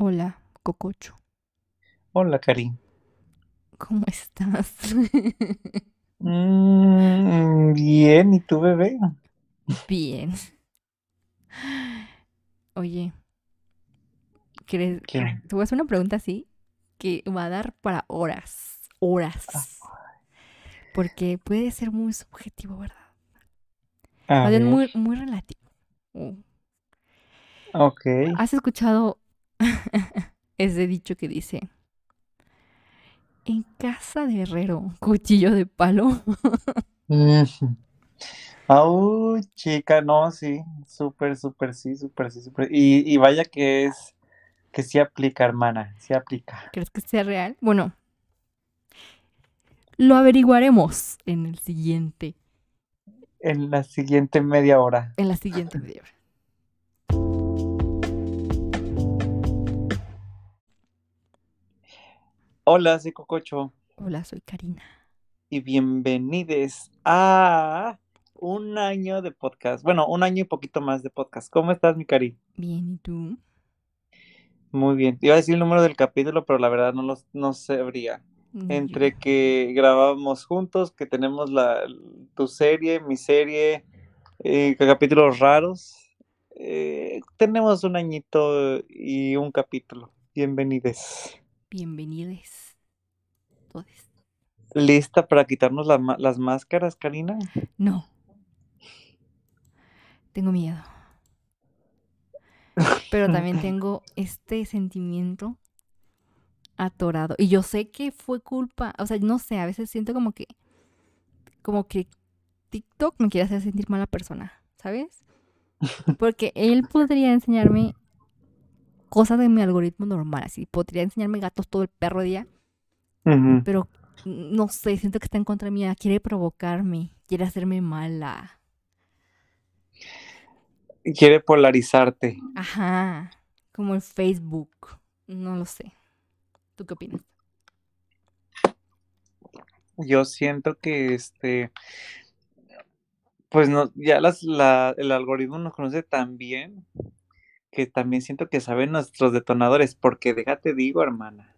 Hola, Cococho. Hola, Cari. ¿Cómo estás? Mm, bien, ¿y tu bebé? Bien. Oye, ¿crees? ¿Qué? Te voy a hacer una pregunta así que va a dar para horas, horas. Porque puede ser muy subjetivo, ¿verdad? A ver, muy, muy relativo. Uh, ok. ¿Has escuchado ese dicho que dice, en casa de herrero, cuchillo de palo? Mm. Au, chica, no, sí, súper, súper, sí, súper, sí, súper. Y, y vaya que es, que sí aplica, hermana, sí aplica. ¿Crees que sea real? Bueno, lo averiguaremos en el siguiente, En la siguiente media hora. en la siguiente media hora. Hola, soy Cococho Hola, soy Karina. y bienvenidos a un año de podcast. Bueno, un año y poquito más de podcast. ¿Cómo estás, mi Cari? Bien, ¿y tú? Muy bien. Iba a decir el número del capítulo, pero la verdad no lo no sabría. Yo. Entre que grabábamos juntos, que tenemos la tu serie, mi serie, eh, capítulos raros. eh, tenemos un añito y un capítulo. Bienvenides. Bienvenidos. Todos. ¿Lista para quitarnos la las máscaras, Karina? No. Tengo miedo. Pero también tengo este sentimiento atorado. Y yo sé que fue culpa, o sea, no sé, a veces siento como que, como que TikTok me quiere hacer sentir mala persona, ¿sabes? Porque él podría enseñarme cosas de mi algoritmo normal, así, podría enseñarme gatos todo el perro día, pero no sé, siento que está en contra mía, quiere provocarme, quiere hacerme mala. Quiere polarizarte. Ajá, como el Facebook, no lo sé. ¿Tú qué opinas? Yo siento que este, pues no, ya las, la, el algoritmo nos conoce tan bien que también siento que saben nuestros detonadores, porque déjate digo, hermana.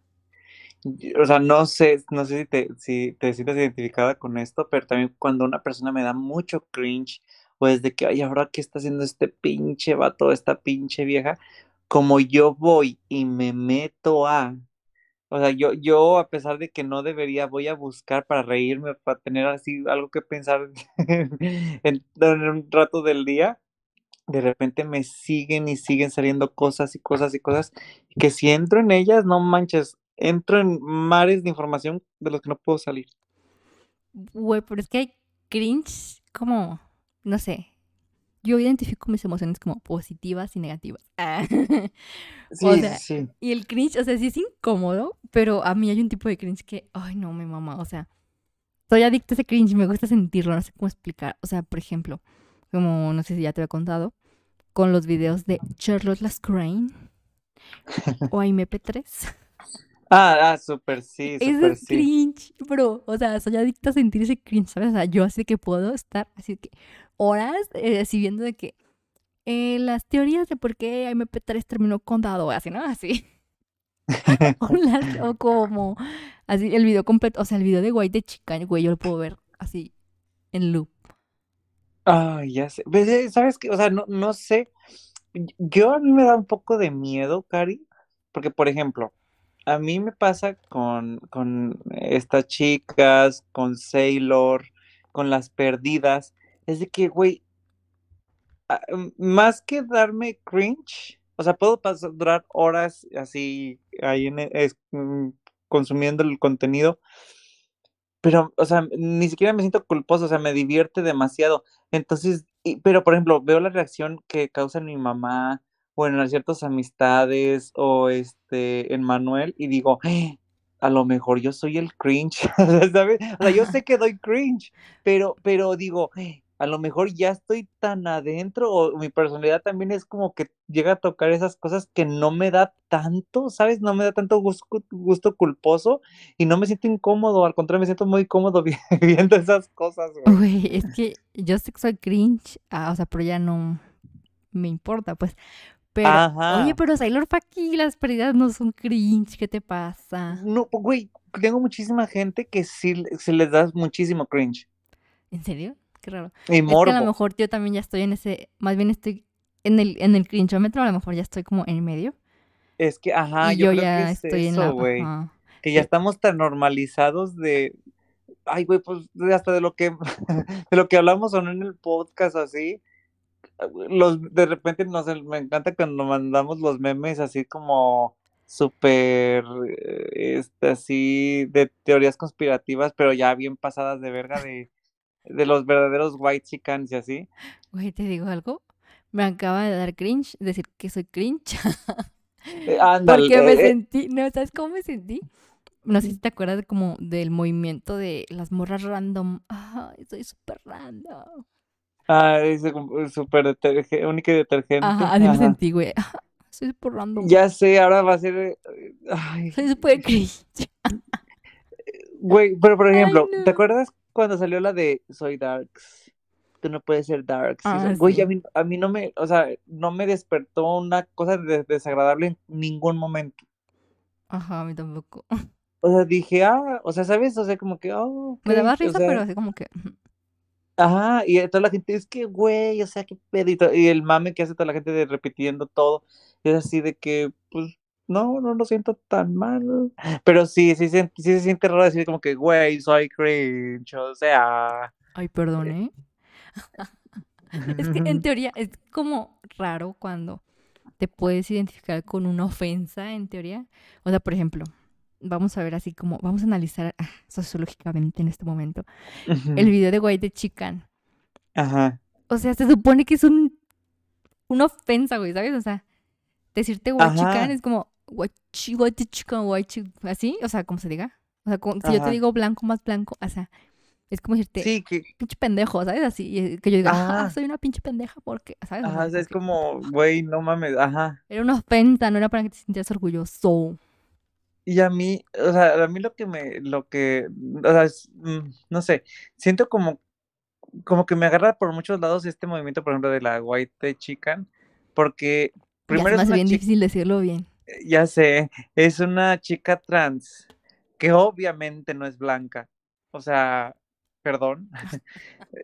O sea, no sé, no sé si te, si te sientes identificada con esto, pero también cuando una persona me da mucho cringe, o es de que, ay, ahora qué está haciendo este pinche vato, esta pinche vieja, como yo voy y me meto a, o sea, yo, yo a pesar de que no debería, voy a buscar para reírme, para tener así algo que pensar en, en un rato del día de repente me siguen y siguen saliendo cosas y cosas y cosas que si entro en ellas, no manches, entro en mares de información de los que no puedo salir. Güey, pero es que hay cringe como, no sé. Yo identifico mis emociones como positivas y negativas. Ah. Sí, O sí, sea, sí. Y el cringe, o sea, sí es incómodo, pero a mí hay un tipo de cringe que, ay, no, me mama. O sea, soy adicta a ese cringe, me gusta sentirlo, no sé cómo explicar. O sea, por ejemplo, como no sé si ya te había contado, con los videos de Charlotte Lascraine o AIMP3. Ah, ah, súper sí, súper es sí. cringe, bro. O sea, soy adicta a sentir ese cringe, ¿sabes? O sea, yo así que puedo estar así que horas eh, así viendo de que eh, las teorías de por qué MP3 terminó con dado, así, ¿no? Así. O, las- o como así el video completo, o sea, el video de White de chica, güey, yo lo puedo ver así en loop. Ay, ya sé. Ves, eh, ¿Sabes qué? O sea, no, no sé. Yo a mí me da un poco de miedo, Cari, porque por ejemplo, a mí me pasa con, con estas chicas, con Sailor, con las perdidas, es de que, güey, ah, m- más que darme cringe, o sea, puedo pasar, durar horas así ahí e- mm, consumiendo el contenido, pero, o sea, ni siquiera me siento culposo, o sea, me divierte demasiado. Entonces, y- pero por ejemplo, veo la reacción que causa mi mamá o en ciertas amistades o este en Manuel y digo, "Eh, a lo mejor yo soy el cringe, ¿sabes? O sea, yo sé que doy cringe, pero, pero digo, "Eh, a lo mejor ya estoy tan adentro o mi personalidad también es como que llega a tocar esas cosas que no me da tanto, ¿sabes? No me da tanto gusto, gusto culposo y no me siento incómodo, al contrario, me siento muy cómodo vi- viendo esas cosas, güey. Güey, es que yo sé que soy cringe, ah, o sea, pero ya no me importa, pues. Pero, Ajá. oye, pero Sailor Faki, las pérdidas no son cringe, ¿qué te pasa? No, güey, tengo muchísima gente que sí se les da muchísimo cringe. ¿En serio? Qué raro. Y Es que a lo morbo. mejor yo también ya estoy en ese, más bien estoy en el, en el cringeómetro, a lo mejor ya estoy como en medio. Es que, ajá, y yo, yo creo ya que es estoy eso, güey. Que ya Sí. estamos tan normalizados de, ay, güey, pues hasta de lo que, de lo que hablamos o no en el podcast así. Los, de repente nos, me encanta cuando mandamos los memes así como súper, eh, este, así de teorías conspirativas, pero ya bien pasadas de verga de, de los verdaderos white chickens y así. Güey, te digo algo. Me acaba de dar cringe decir que soy cringe. Eh, ándale, Porque me eh, eh, sentí, no, ¿sabes cómo me sentí? No sé si te acuerdas de como del movimiento de las morras random. Ay, soy súper random. ah, como súper deterge- única y detergente. Ajá, así me ajá. sentí, güey. Soy súper random. Ya sé, ahora va a ser. eh, Ay, Soy súper cringe. güey, pero por Ay, ejemplo, no. ¿te acuerdas cuando salió la de Soy Darks? Tú no puedes ser Darks. Ah, Güey, a mí, a mí no me, o sea, no me despertó una cosa de- desagradable en ningún momento. Ajá, a mí tampoco. O sea, dije, ah, o sea, ¿sabes? O sea, como que, oh, Me daba o risa, sea, pero así como que. Ajá, y toda la gente es que, güey, o sea, qué pedo. Y, to- y el mame que hace toda la gente de repitiendo todo. Es así de que, pues, no, no lo siento tan mal. Pero sí, sí, se- sí se siente raro decir como que, güey, soy cringe. O sea. Ay, perdón, ¿eh? Es que en teoría es como raro cuando te puedes identificar con una ofensa, en teoría. O sea, por ejemplo, vamos a ver así como, vamos a analizar ah, sociológicamente en este momento el video de White de Chican. Ajá. O sea, se supone que es un una ofensa, güey, ¿sabes? O sea, decirte White Chican es como Así, o sea, como se diga. O sea, como- si yo te digo blanco más blanco, o sea, es como decirte Sí, que, pinche pendejo, ¿sabes? Así, y que yo diga, ah, Ajá. soy una pinche pendeja porque, ¿sabes? Ajá, sea, o sea, es como como, güey, no mames, ajá. era una ofensa, no era para que te sintieras orgulloso. Y a mí, o sea, a mí lo que me, lo que, o sea, es, mm, no sé, siento como, como que me agarra por muchos lados este movimiento, por ejemplo, de la White Chican, porque Ya se primero me es una bien difícil decirlo bien. Ya sé, es una chica trans, que obviamente no es blanca, o sea, perdón,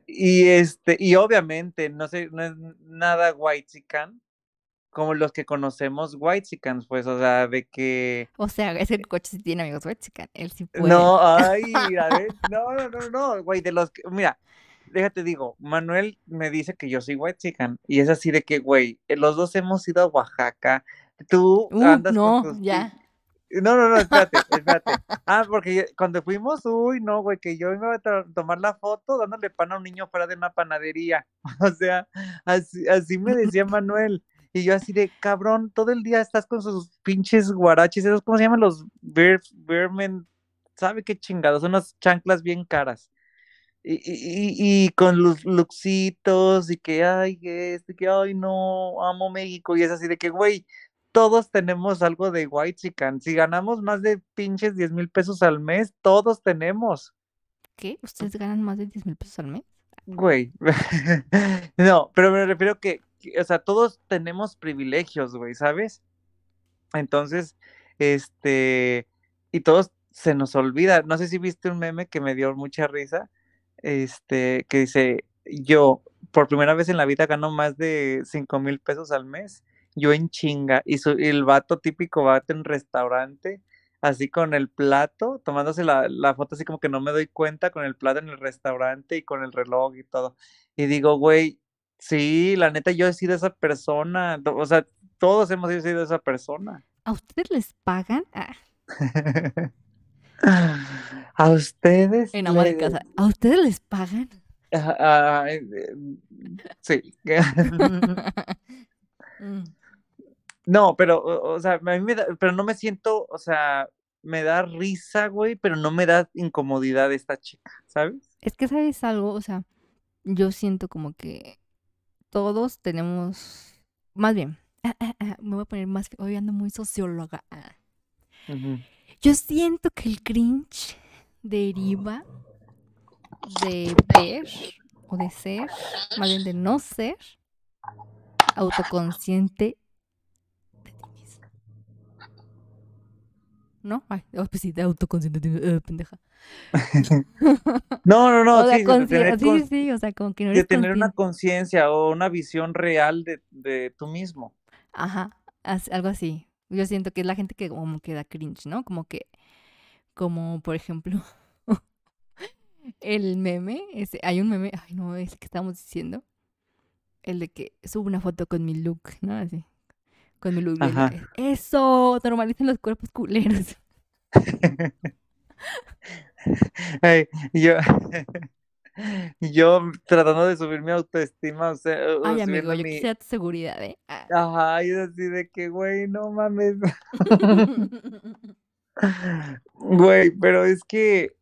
y este, y obviamente no sé, no es nada white chican como los que conocemos white chicans, pues, o sea, de que O sea, es que el coche sí tiene amigos White Chican, él sí puede. No, ay, a ver, no, no, no, no, güey, de los que, mira, déjate digo, Manuel me dice que yo soy white chican, y es así de que, güey, eh, los dos hemos ido a Oaxaca, tú Uh, andas no, con tus... ya. No, no, no, espérate, espérate. Ah, porque cuando fuimos, uy, no, güey, que yo iba a to- tomar la foto dándole pan a un niño fuera de una panadería. O sea, así, así me decía Manuel. Y yo así de, cabrón, todo el día estás con sus pinches guaraches, esos, ¿cómo se llaman los beer, beermen? ¿Sabe qué chingados? Son unas chanclas bien caras. Y, y, y- y con los luxitos y que, ay, este, que, ay, no, amo México. Y es así de que, güey, todos tenemos algo de white chican. Si ganamos más de pinches 10 mil pesos al mes, todos tenemos. ¿Qué? ¿Ustedes ganan más de 10 mil pesos al mes? Güey. no, pero me refiero que, que, o sea, todos tenemos privilegios, güey, ¿sabes? Entonces, este, y todos se nos olvida. No sé si viste un meme que me dio mucha risa, este, que dice, yo por primera vez en la vida gano más de 5 mil pesos al mes, yo en chinga, y, su- y el vato típico vato en restaurante, así con el plato, tomándose la, la foto así como que no me doy cuenta, con el plato en el restaurante y con el reloj y todo. Y digo, güey, sí, la neta yo he sido esa persona, o sea, todos hemos sido esa persona. ¿A ustedes les pagan? Ah, A ustedes. en ama de casa. ¿A ustedes les pagan? Ah, ah, eh, sí. Mm. No, pero, o, sea, a mí me da, pero no me siento, o sea, me da risa, güey, pero no me da incomodidad esta chica, ¿sabes? Es que, ¿sabes algo? O sea, yo siento como que todos tenemos, más bien, ah, ah, ah, me voy a poner más, hoy ando muy socióloga. Yo siento que el cringe deriva de ver o de ser, más bien de no ser autoconsciente ¿no? Ay, oh, pues sí, de autoconsciente, eh, pendeja. No, no, no, o sea, sí, de tener, sí, sí, o sea, como que no de eres tener una conciencia o una visión real de, de tú mismo. Ajá, as- algo así. Yo siento que es la gente que como que da cringe, ¿no? Como que, como por ejemplo, el meme, ese, hay un meme, ay no, ese que estábamos diciendo, el de que subo una foto con mi look, ¿no? Así, con mi Ajá. Eso, normalicen los cuerpos culeros. Ay, yo, yo tratando de subir mi autoestima, o sea, Ay, amigo, yo mi... quisiera tu seguridad, ¿eh? Ah. Ajá, y así de que, güey, no mames. Güey, pero es que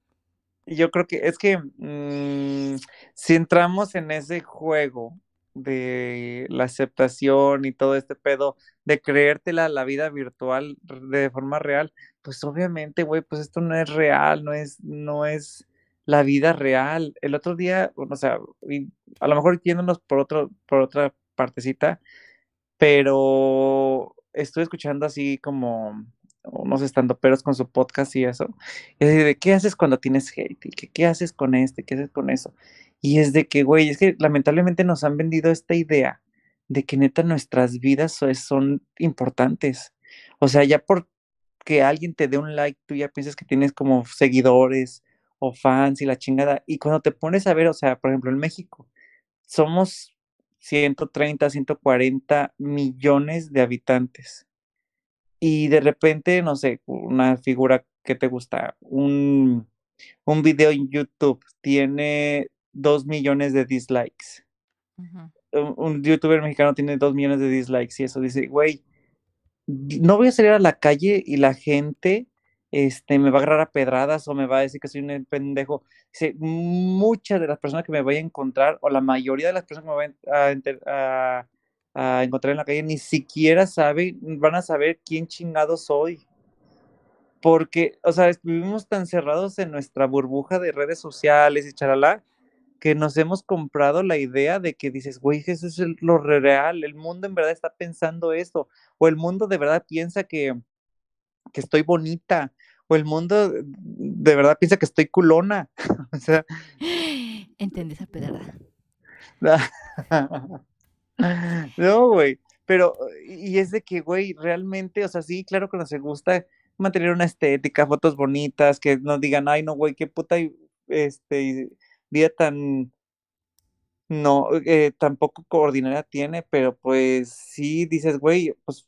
yo creo que es que mm, si entramos en ese juego de la aceptación y todo este pedo de creértela la vida virtual de forma real, pues obviamente, güey, pues esto no es real, no es, no es la vida real. El otro día, o sea, a lo mejor yéndonos por otro, por otra partecita, pero estuve escuchando así como unos estandoperos con su podcast y eso. Y así de, ¿qué haces cuando tienes hate? ¿Y qué, qué haces con este? ¿Qué haces con eso? Y es de que, güey, es que lamentablemente nos han vendido esta idea de que neta nuestras vidas so- son importantes. O sea, ya porque alguien te dé un like, tú ya piensas que tienes como seguidores o fans y la chingada. Y cuando te pones a ver, o sea, por ejemplo, en México, somos 130, 140 millones de habitantes. Y de repente, no sé, una figura que te gusta, un, un video en YouTube tiene 2 millones de dislikes. Un, un youtuber mexicano tiene 2 millones de dislikes y eso dice, güey, no voy a salir a la calle y la gente este, me va a agarrar a pedradas o me va a decir que soy un pendejo. Dice, muchas de las personas que me voy a encontrar, o la mayoría de las personas que me voy a, enter- a- a encontrar en la calle, ni siquiera saben, van a saber quién chingado soy. Porque, o sea, es- vivimos tan cerrados en nuestra burbuja de redes sociales y charalá, que nos hemos comprado la idea de que dices, güey, eso es el- lo real, el mundo en verdad está pensando esto, o el mundo de verdad piensa que, que estoy bonita, o el mundo de verdad piensa que estoy culona. O sea, Entendí esa pedrada. no, güey, pero, y es de que, güey, realmente, o sea, sí, claro que nos gusta mantener una estética, fotos bonitas, que nos digan, ay, no, güey, qué puta, este, vida tan, no, eh, tampoco coordinada tiene, pero pues sí dices, güey, pues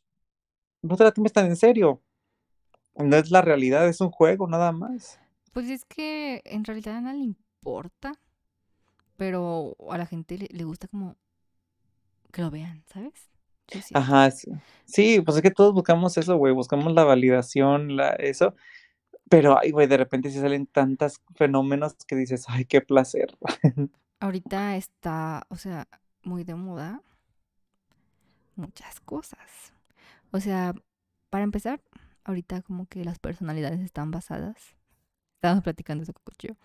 no te la tomes tan en serio. No es la realidad, es un juego nada más. Pues es que en realidad a nadie le importa, pero a la gente le, le gusta como que lo vean, ¿sabes? Ajá, sí, sí, pues es que todos buscamos eso, güey, buscamos la validación, la, eso, pero, ay, güey, de repente sí salen tantos fenómenos que dices, ay, qué placer. Ahorita está, o sea, muy de moda muchas cosas. O sea, para empezar, ahorita como que las personalidades están basadas. Estábamos platicando eso con Cocho.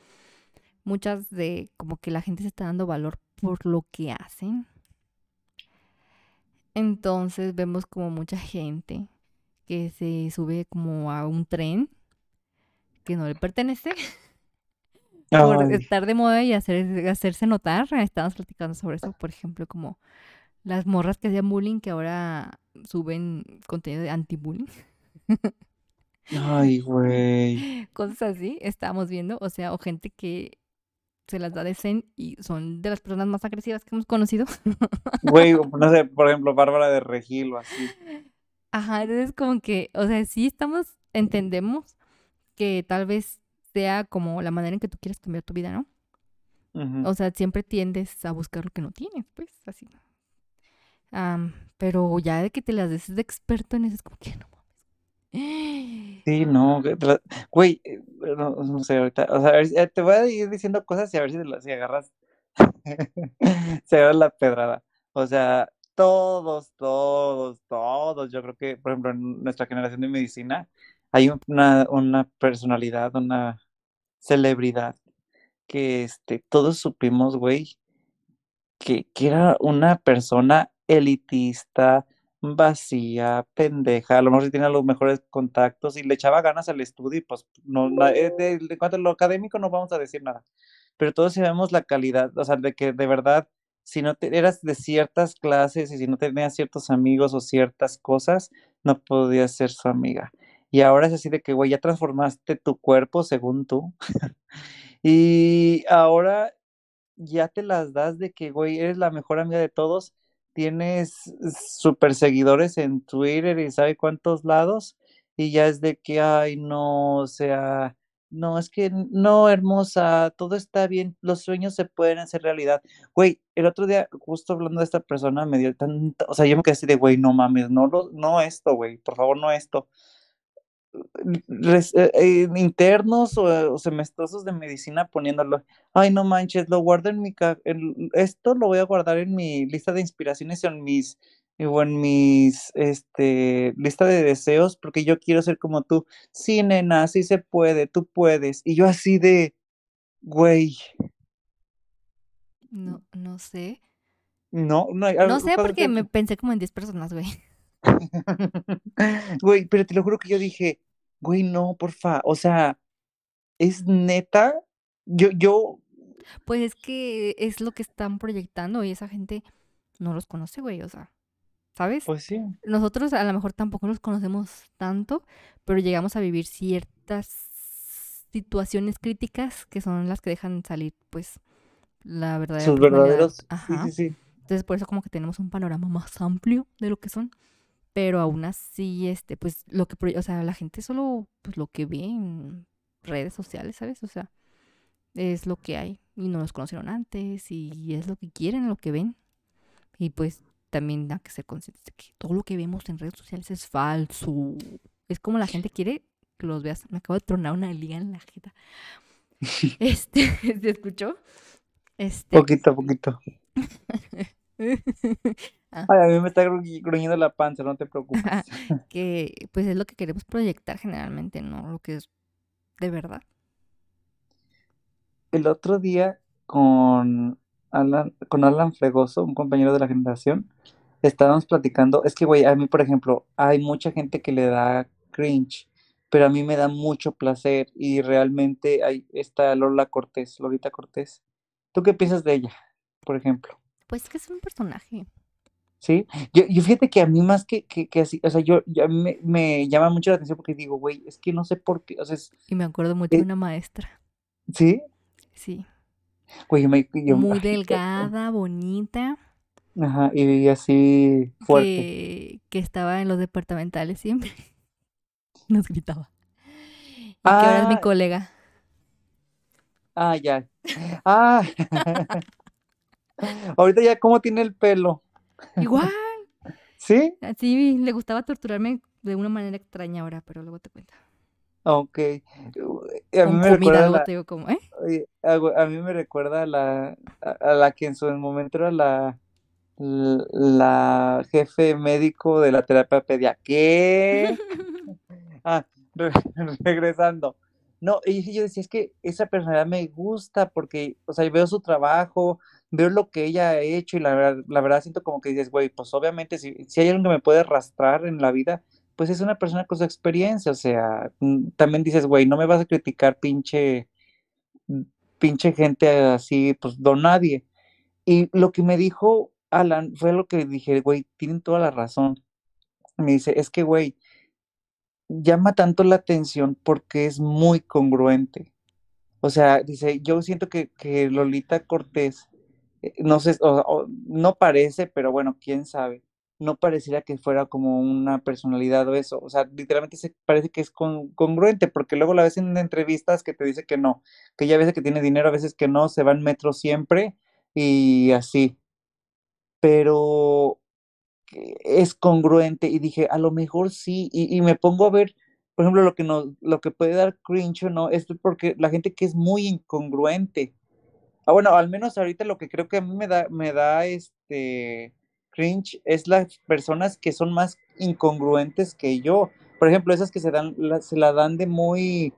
Muchas de como que la gente se está dando valor por lo que hacen. Entonces vemos como mucha gente que se sube como a un tren que no le pertenece por Ay, estar de moda y hacer, hacerse notar. Estábamos platicando sobre eso, por ejemplo, como las morras que hacían bullying que ahora suben contenido de anti-bullying. ay, güey. Cosas así, estábamos viendo. O sea, o gente que se las da de zen y son de las personas más agresivas que hemos conocido. Güey, no sé, por ejemplo, Bárbara de Regil o así. Ajá, entonces como que, o sea, sí estamos, entendemos que tal vez sea como la manera en que tú quieres cambiar tu vida, ¿no? Ujú. O sea, siempre tiendes a buscar lo que no tienes, pues, así. Am, pero ya de que te las des de experto en eso, es como que no mames. Sí, no, güey, eh, no, no sé, ahorita, o sea, a ver, eh, te voy a ir diciendo cosas y a ver si, te si agarras, si agarras la pedrada. O sea, todos, todos, todos, yo creo que, por ejemplo, en nuestra generación de medicina, hay una, una personalidad, una celebridad que, este, todos supimos, güey, que, que era una persona elitista, vacía, pendeja, a lo mejor tenía los mejores contactos y le echaba ganas al estudio y pues no, de, de, cuanto a lo académico no vamos a decir nada, pero todos sabemos la calidad, o sea, de que de verdad, si no te, eras de ciertas clases y si no tenías ciertos amigos o ciertas cosas, no podías ser su amiga. Y ahora es así de que, güey, ya transformaste tu cuerpo según tú. y ahora ya te las das de que, güey, eres la mejor amiga de todos tienes super seguidores en Twitter y sabe cuántos lados, y ya es de que, ay, no, o sea, no, es que no, hermosa, todo está bien, los sueños se pueden hacer realidad. Güey, el otro día, justo hablando de esta persona, me dio tanta, o sea, yo me quedé así de, güey, no mames, no, no esto, güey, por favor, no esto. Eh, eh, internos o, semestrosos de medicina poniéndolo, ay no manches, lo guardo en mi esto lo voy a guardar en mi lista de inspiraciones o en mis o en mis este lista de deseos porque yo quiero ser como tú. Sí, nena, sí se puede, tú puedes. Y yo así de güey. No, no sé. No, no, no sé porque me pensé como en 10 personas, güey. Güey, pero te lo juro que yo dije, güey, no, porfa, o sea, es neta, yo, yo. Pues es que es lo que están proyectando y esa gente no los conoce, güey, o sea, ¿sabes? Pues sí. Nosotros a lo mejor tampoco los conocemos tanto, pero llegamos a vivir ciertas situaciones críticas que son las que dejan salir, pues, la verdad. Sus verdaderos. Sí, sí, sí. Entonces, por eso como que tenemos un panorama más amplio de lo que son pero aún así, este, pues lo que, o sea, la gente solo, pues lo que ve en redes sociales, ¿sabes? O sea, es lo que hay y no los conocieron antes y es lo que quieren, lo que ven. Y pues también hay que ser conscientes de que todo lo que vemos en redes sociales es falso. Es como la gente quiere que los veas. Me acabo de tronar una liga en la jeta. Este, ¿se escuchó? Este. Poquito, poquito. Ah. Ay, a mí me está gruñendo la panza, no te preocupes. que pues es lo que queremos proyectar generalmente, no lo que es de verdad. El otro día con Alan, con Alan Fregoso, un compañero de la generación, estábamos platicando, es que güey, a mí por ejemplo, hay mucha gente que le da cringe, pero a mí me da mucho placer y realmente ahí está Lola Cortés, Lolita Cortés. ¿Tú qué piensas de ella, por ejemplo? Pues que es un personaje. Sí, yo, yo fíjate que a mí más que, que, así, o sea, yo, a mí me, llama mucho la atención porque digo, güey, es que no sé por qué, o sea, Y me acuerdo mucho de eh una maestra. ¿Sí? Sí. Güey, me, Muy delgada, bonita. Ajá, y así fuerte. Que, que estaba en los departamentales siempre. Nos gritaba. Y que ahora es mi ah. colega. Ah, ya. Ah. Ahorita ya, ¿cómo tiene el pelo? Igual. ¿Sí? Sí, le gustaba torturarme de una manera extraña ahora, pero luego te cuento. Ok. A mí me recuerda digo como, ¿eh? A, mí me recuerda a la, a, la que en su momento era la, la jefe médico de la terapia pedia. ¿Qué? ah, regresando. No, y yo decía, es que esa personalidad me gusta porque, o sea, veo su trabajo, veo lo que ella ha hecho y la verdad, la verdad siento como que dices, güey, pues obviamente si, si hay alguien que me puede arrastrar en la vida, pues es una persona con su experiencia, o sea, mm, también dices, güey, no me vas a criticar pinche, pinche gente así, pues don nadie. Y lo que me dijo Alan fue lo que dije, güey, tienen toda la razón. Me dice, es que, güey, llama tanto la atención porque es muy congruente. O sea, dice, yo siento que, que Lolita Cortés no sé, no parece, pero bueno, quién sabe. No pareciera que fuera como una personalidad o eso. O sea, literalmente se parece que es congruente, porque luego la ves en entrevistas que te dice que no, que ya a veces que tiene dinero, a veces que no, se va en metro siempre y así. Pero es congruente y dije, a lo mejor sí, y, y me pongo a ver, por ejemplo, lo que, nos, lo que puede dar cringe o no, es porque la gente que es muy incongruente Ah, bueno, al menos ahorita lo que creo que a mí me da, me da este cringe es las personas que son más incongruentes que yo. Por ejemplo, esas que se dan, se la dan de muy,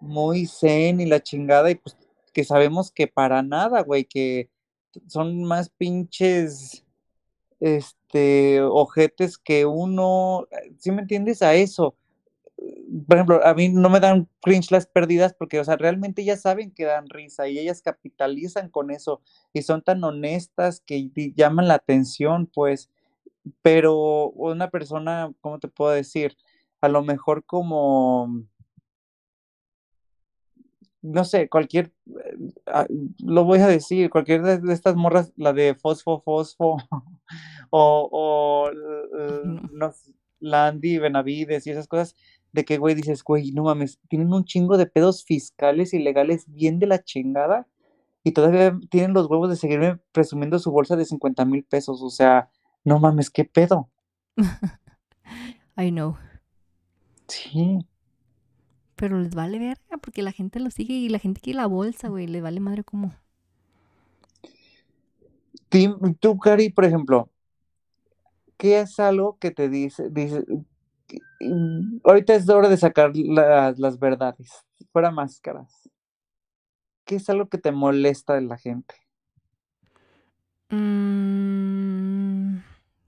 muy zen y la chingada, y pues que sabemos que para nada, güey, que son más pinches, este, ojetes que uno, ¿sí me entiendes? A eso. Por ejemplo, a mí no me dan cringe las perdidas porque, o sea, realmente ellas saben que dan risa y ellas capitalizan con eso y son tan honestas que llaman la atención, pues, pero una persona, ¿cómo te puedo decir? A lo mejor como no sé, cualquier, eh, ah, lo voy a decir, cualquier de, estas morras, la de Fosfo Fosfo, o, o no, Landy Benavides y esas cosas, de que, güey, dices, güey, no mames, tienen un chingo de pedos fiscales y legales bien de la chingada, y todavía tienen los huevos de seguirme presumiendo su bolsa de 50 mil pesos, o sea, no mames, ¿qué pedo? I know. Sí. Pero les vale verga porque la gente lo sigue y la gente quiere la bolsa, güey. Les vale madre como. Tú, Cari, por ejemplo, ¿qué es algo que te dice, dice, ahorita es hora de sacar las verdades, fuera máscaras. ¿Qué es algo que te molesta de la gente? Mm,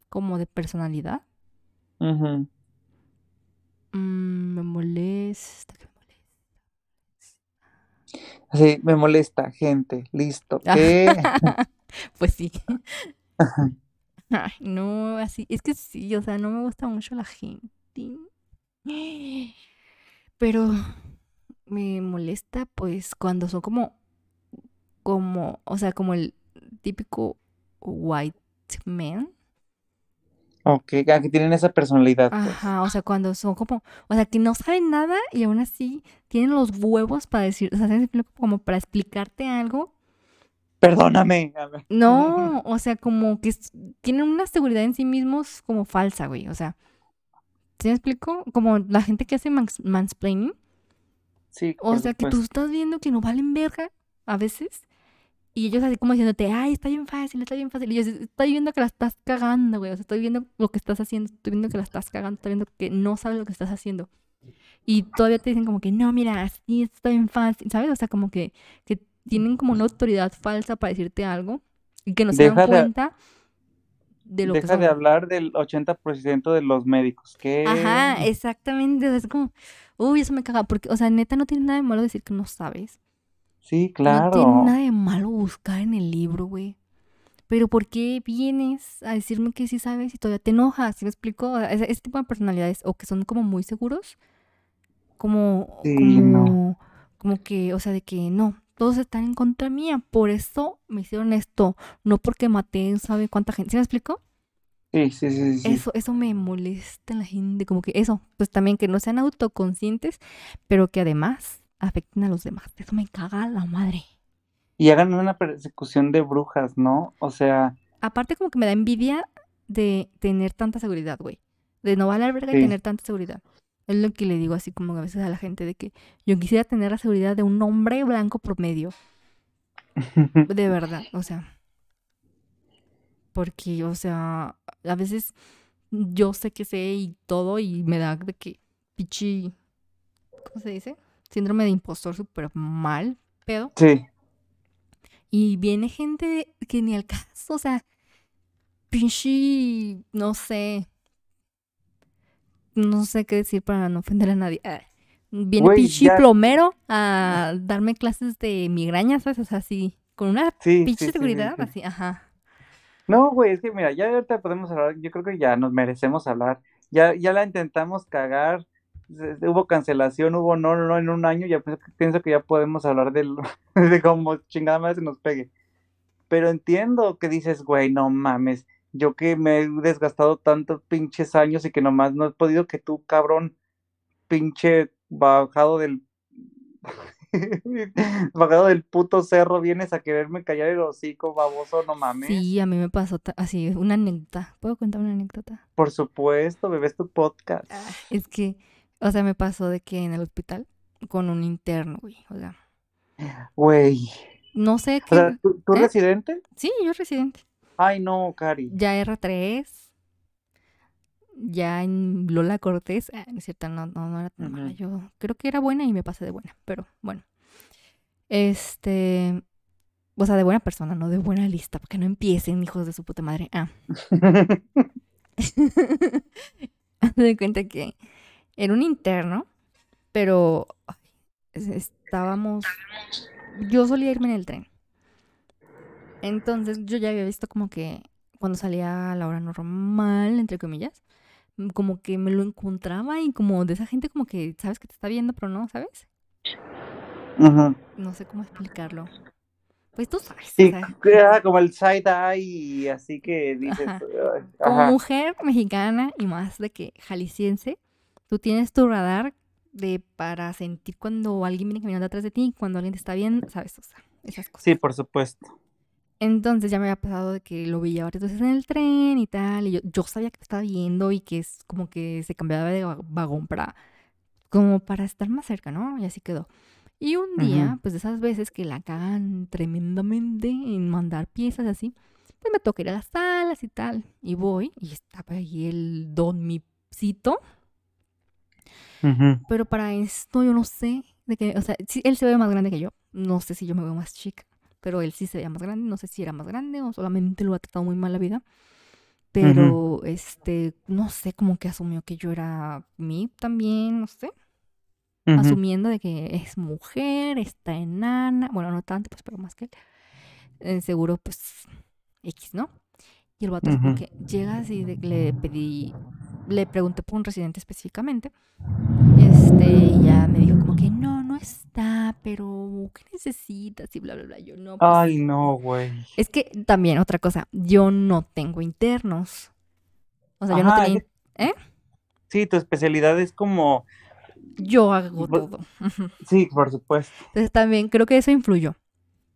como de personalidad. Uh Mm, me molesta, me molesta. Sí, me molesta, gente. Listo. pues sí. Ay, no, así. Es que sí, o sea, no me gusta mucho la gente. Pero me molesta, pues, cuando son como. Como, o sea, como el típico white man. Ok, que tienen esa personalidad. Pues. Ajá, o sea, cuando son como, o sea, que no saben nada y aún así tienen los huevos para decir, o sea, como para explicarte algo. Perdóname. No, o sea, como que tienen una seguridad en sí mismos como falsa, güey, o sea. ¿Sí me explico? Como la gente que hace mansplaining. Sí. O sea, que tú estás viendo que no valen verga a veces y ellos así como diciéndote, ay, está bien fácil, está bien fácil. Y yo estoy viendo que la estás cagando, güey. O sea, estoy viendo lo que estás haciendo, estoy viendo que la estás cagando, estoy viendo que no sabes lo que estás haciendo. Y todavía te dicen como que, no, mira, así está bien fácil, ¿sabes? O sea, como que, que tienen como una autoridad falsa para decirte algo y que no se dan cuenta de, lo deja de hablar del 80% de los médicos. ¿Qué? Ajá, exactamente. Es como, uy, eso me caga. Porque, o sea, neta, no tiene nada de malo decir que no sabes. Sí, claro. No tiene nada de malo buscar en el libro, güey. Pero ¿por qué vienes a decirme que sí sabes y todavía te enojas? ¿Sí me explico? Ese, tipo de personalidades, o que son como muy seguros, como, como, como que, o sea, de que no, todos están en contra mía, por eso me hicieron esto, no porque maté, ¿sabe cuánta gente? ¿Sí me explico? Sí, sí, sí, sí. Eso, eso me molesta en la gente, como que eso, pues también que no sean autoconscientes, pero que además afecten a los demás. Eso me caga la madre. Y hagan una persecución de brujas, ¿no? O sea. Aparte, como que me da envidia de tener tanta seguridad, güey. De no valer verga y tener tanta seguridad. Es lo que le digo así como a veces a la gente de que yo quisiera tener la seguridad de un hombre blanco promedio. de verdad, o sea. Porque, o sea, a veces yo sé que sé y todo y me da de que pichi. ¿Cómo se dice? síndrome de impostor súper mal, pedo. Sí. Y viene gente que ni al caso, o sea, pinche, no sé, no sé qué decir para no ofender a nadie. Ah, viene pinche plomero a darme clases de migrañas, ¿sabes? O sea, así, con una pinche seguridad, así, ajá. No, güey, es que mira, ya ahorita podemos hablar, yo creo que ya nos merecemos hablar. Ya, ya la intentamos cagar, hubo cancelación, hubo no, no, en un año, ya pienso que ya podemos hablar del, de cómo chingada más se nos pegue. Pero entiendo que dices, güey, no mames, yo que me he desgastado tantos pinches años y que nomás no he podido que tú, cabrón, pinche bajado del bajado del puto cerro, vienes a quererme callar el hocico, baboso, no mames. Sí, a mí me pasó así, una anécdota. ¿Puedo contar una anécdota? Por supuesto, bebés tu podcast. Ah, es que o sea, me pasó de que en el hospital con un interno, güey. O sea. Güey. No sé qué. O sea, ¿tú, ¿tú ¿eh? residente? Sí, yo residente. Ay, no, Cari. Ya R3. Ya en Lola Cortés. Ah, no es cierto, no, no, era tan mala. Yo creo que era buena y me pasé de buena. Pero bueno. Este. O sea, de buena persona, no de buena lista, porque no empiecen, hijos de su puta madre. Ah. Me doy cuenta que era un interno, pero estábamos. Yo solía irme en el tren. Entonces yo ya había visto como que cuando salía a la hora normal, entre comillas, mm, como que me lo encontraba y como de esa gente como que sabes que te está viendo, pero no, ¿sabes? No sé cómo explicarlo. Pues tú sabes. Sí, como el side eye y así que dices, como mujer mexicana y más de que jalisciense, tú tienes tu radar de para sentir cuando alguien viene caminando atrás de ti, cuando alguien te está viendo, ¿sabes? O sea, esas cosas. Sí, por supuesto. Entonces ya me había pasado de que lo veía varias veces en el tren y tal, y yo, yo sabía que me estaba viendo y que es como que se cambiaba de va- vagón para, como para estar más cerca, ¿no? Y así quedó. Y un día, Ujú. pues de esas veces que la cagan tremendamente en mandar piezas así, pues me toca ir a las salas y tal, y voy, y estaba ahí el don mipcito, Ujú. pero para esto yo no sé de que, o sea, sí, él se ve más grande que yo. No sé si yo me veo más chica, pero él sí se veía más grande. No sé si era más grande o solamente lo ha tratado muy mal la vida. Pero, este, no sé, como que asumió que yo era mí también, no sé. Asumiendo de que es mujer, está enana. Bueno, no tanto, pues, pero más que él. Eh, seguro, pues, X, ¿no? Y el vato así como que llega así de que le pedí, le pregunté por un residente específicamente. Este, y ya me dijo como que no, no está, pero ¿qué necesitas? Y bla, bla, bla. Yo no, pues. Ay, no, güey. Es que también, otra cosa, yo no tengo internos. O sea, yo no tenía. es- ¿Eh? Sí, tu especialidad es como, Yo hago todo. Sí, por supuesto. Entonces también creo que eso influyó.